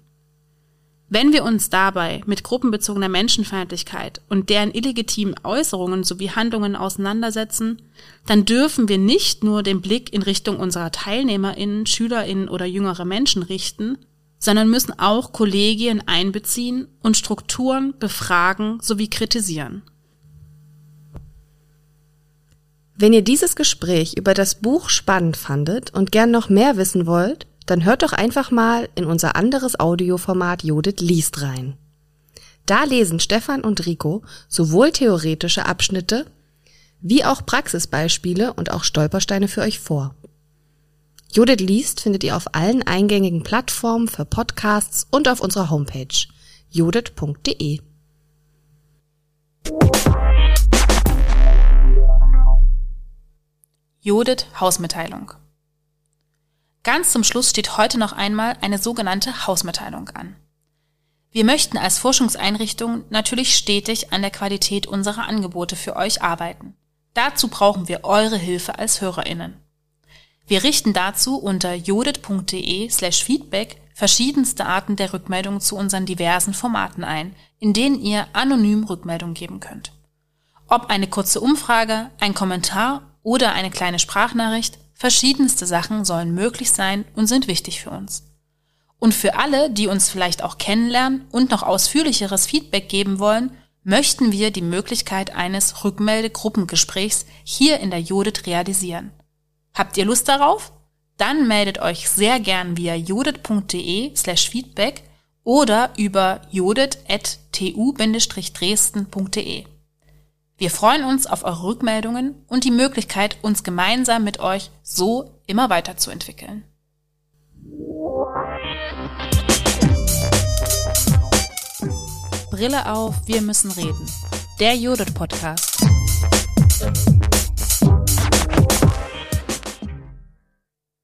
Wenn wir uns dabei mit gruppenbezogener Menschenfeindlichkeit und deren illegitimen Äußerungen sowie Handlungen auseinandersetzen, dann dürfen wir nicht nur den Blick in Richtung unserer Teilnehmerinnen, Schülerinnen oder jüngere Menschen richten, sondern müssen auch Kollegien einbeziehen und Strukturen befragen sowie kritisieren. Wenn ihr dieses Gespräch über das Buch spannend fandet und gern noch mehr wissen wollt, dann hört doch einfach mal in unser anderes Audioformat Judith liest rein. Da lesen Stefan und Rico sowohl theoretische Abschnitte wie auch Praxisbeispiele und auch Stolpersteine für euch vor. Judith liest findet ihr auf allen eingängigen Plattformen für Podcasts und auf unserer Homepage judith.de. Judith Hausmitteilung. Ganz zum Schluss steht heute noch einmal eine sogenannte Hausmitteilung an. Wir möchten als Forschungseinrichtung natürlich stetig an der Qualität unserer Angebote für euch arbeiten. Dazu brauchen wir eure Hilfe als Hörerinnen. Wir richten dazu unter judith.de slash feedback verschiedenste Arten der Rückmeldung zu unseren diversen Formaten ein, in denen ihr anonym Rückmeldung geben könnt. Ob eine kurze Umfrage, ein Kommentar oder eine kleine Sprachnachricht, verschiedenste Sachen sollen möglich sein und sind wichtig für uns. Und für alle, die uns vielleicht auch kennenlernen und noch ausführlicheres Feedback geben wollen, möchten wir die Möglichkeit eines Rückmeldegruppengesprächs hier in der Judith realisieren. Habt ihr Lust darauf? Dann meldet euch sehr gern via judith.de slash feedback oder über judith.tu-dresden.de. Wir freuen uns auf eure Rückmeldungen und die Möglichkeit, uns gemeinsam mit euch so immer weiterzuentwickeln. Brille auf, wir müssen reden. Der Judith Podcast.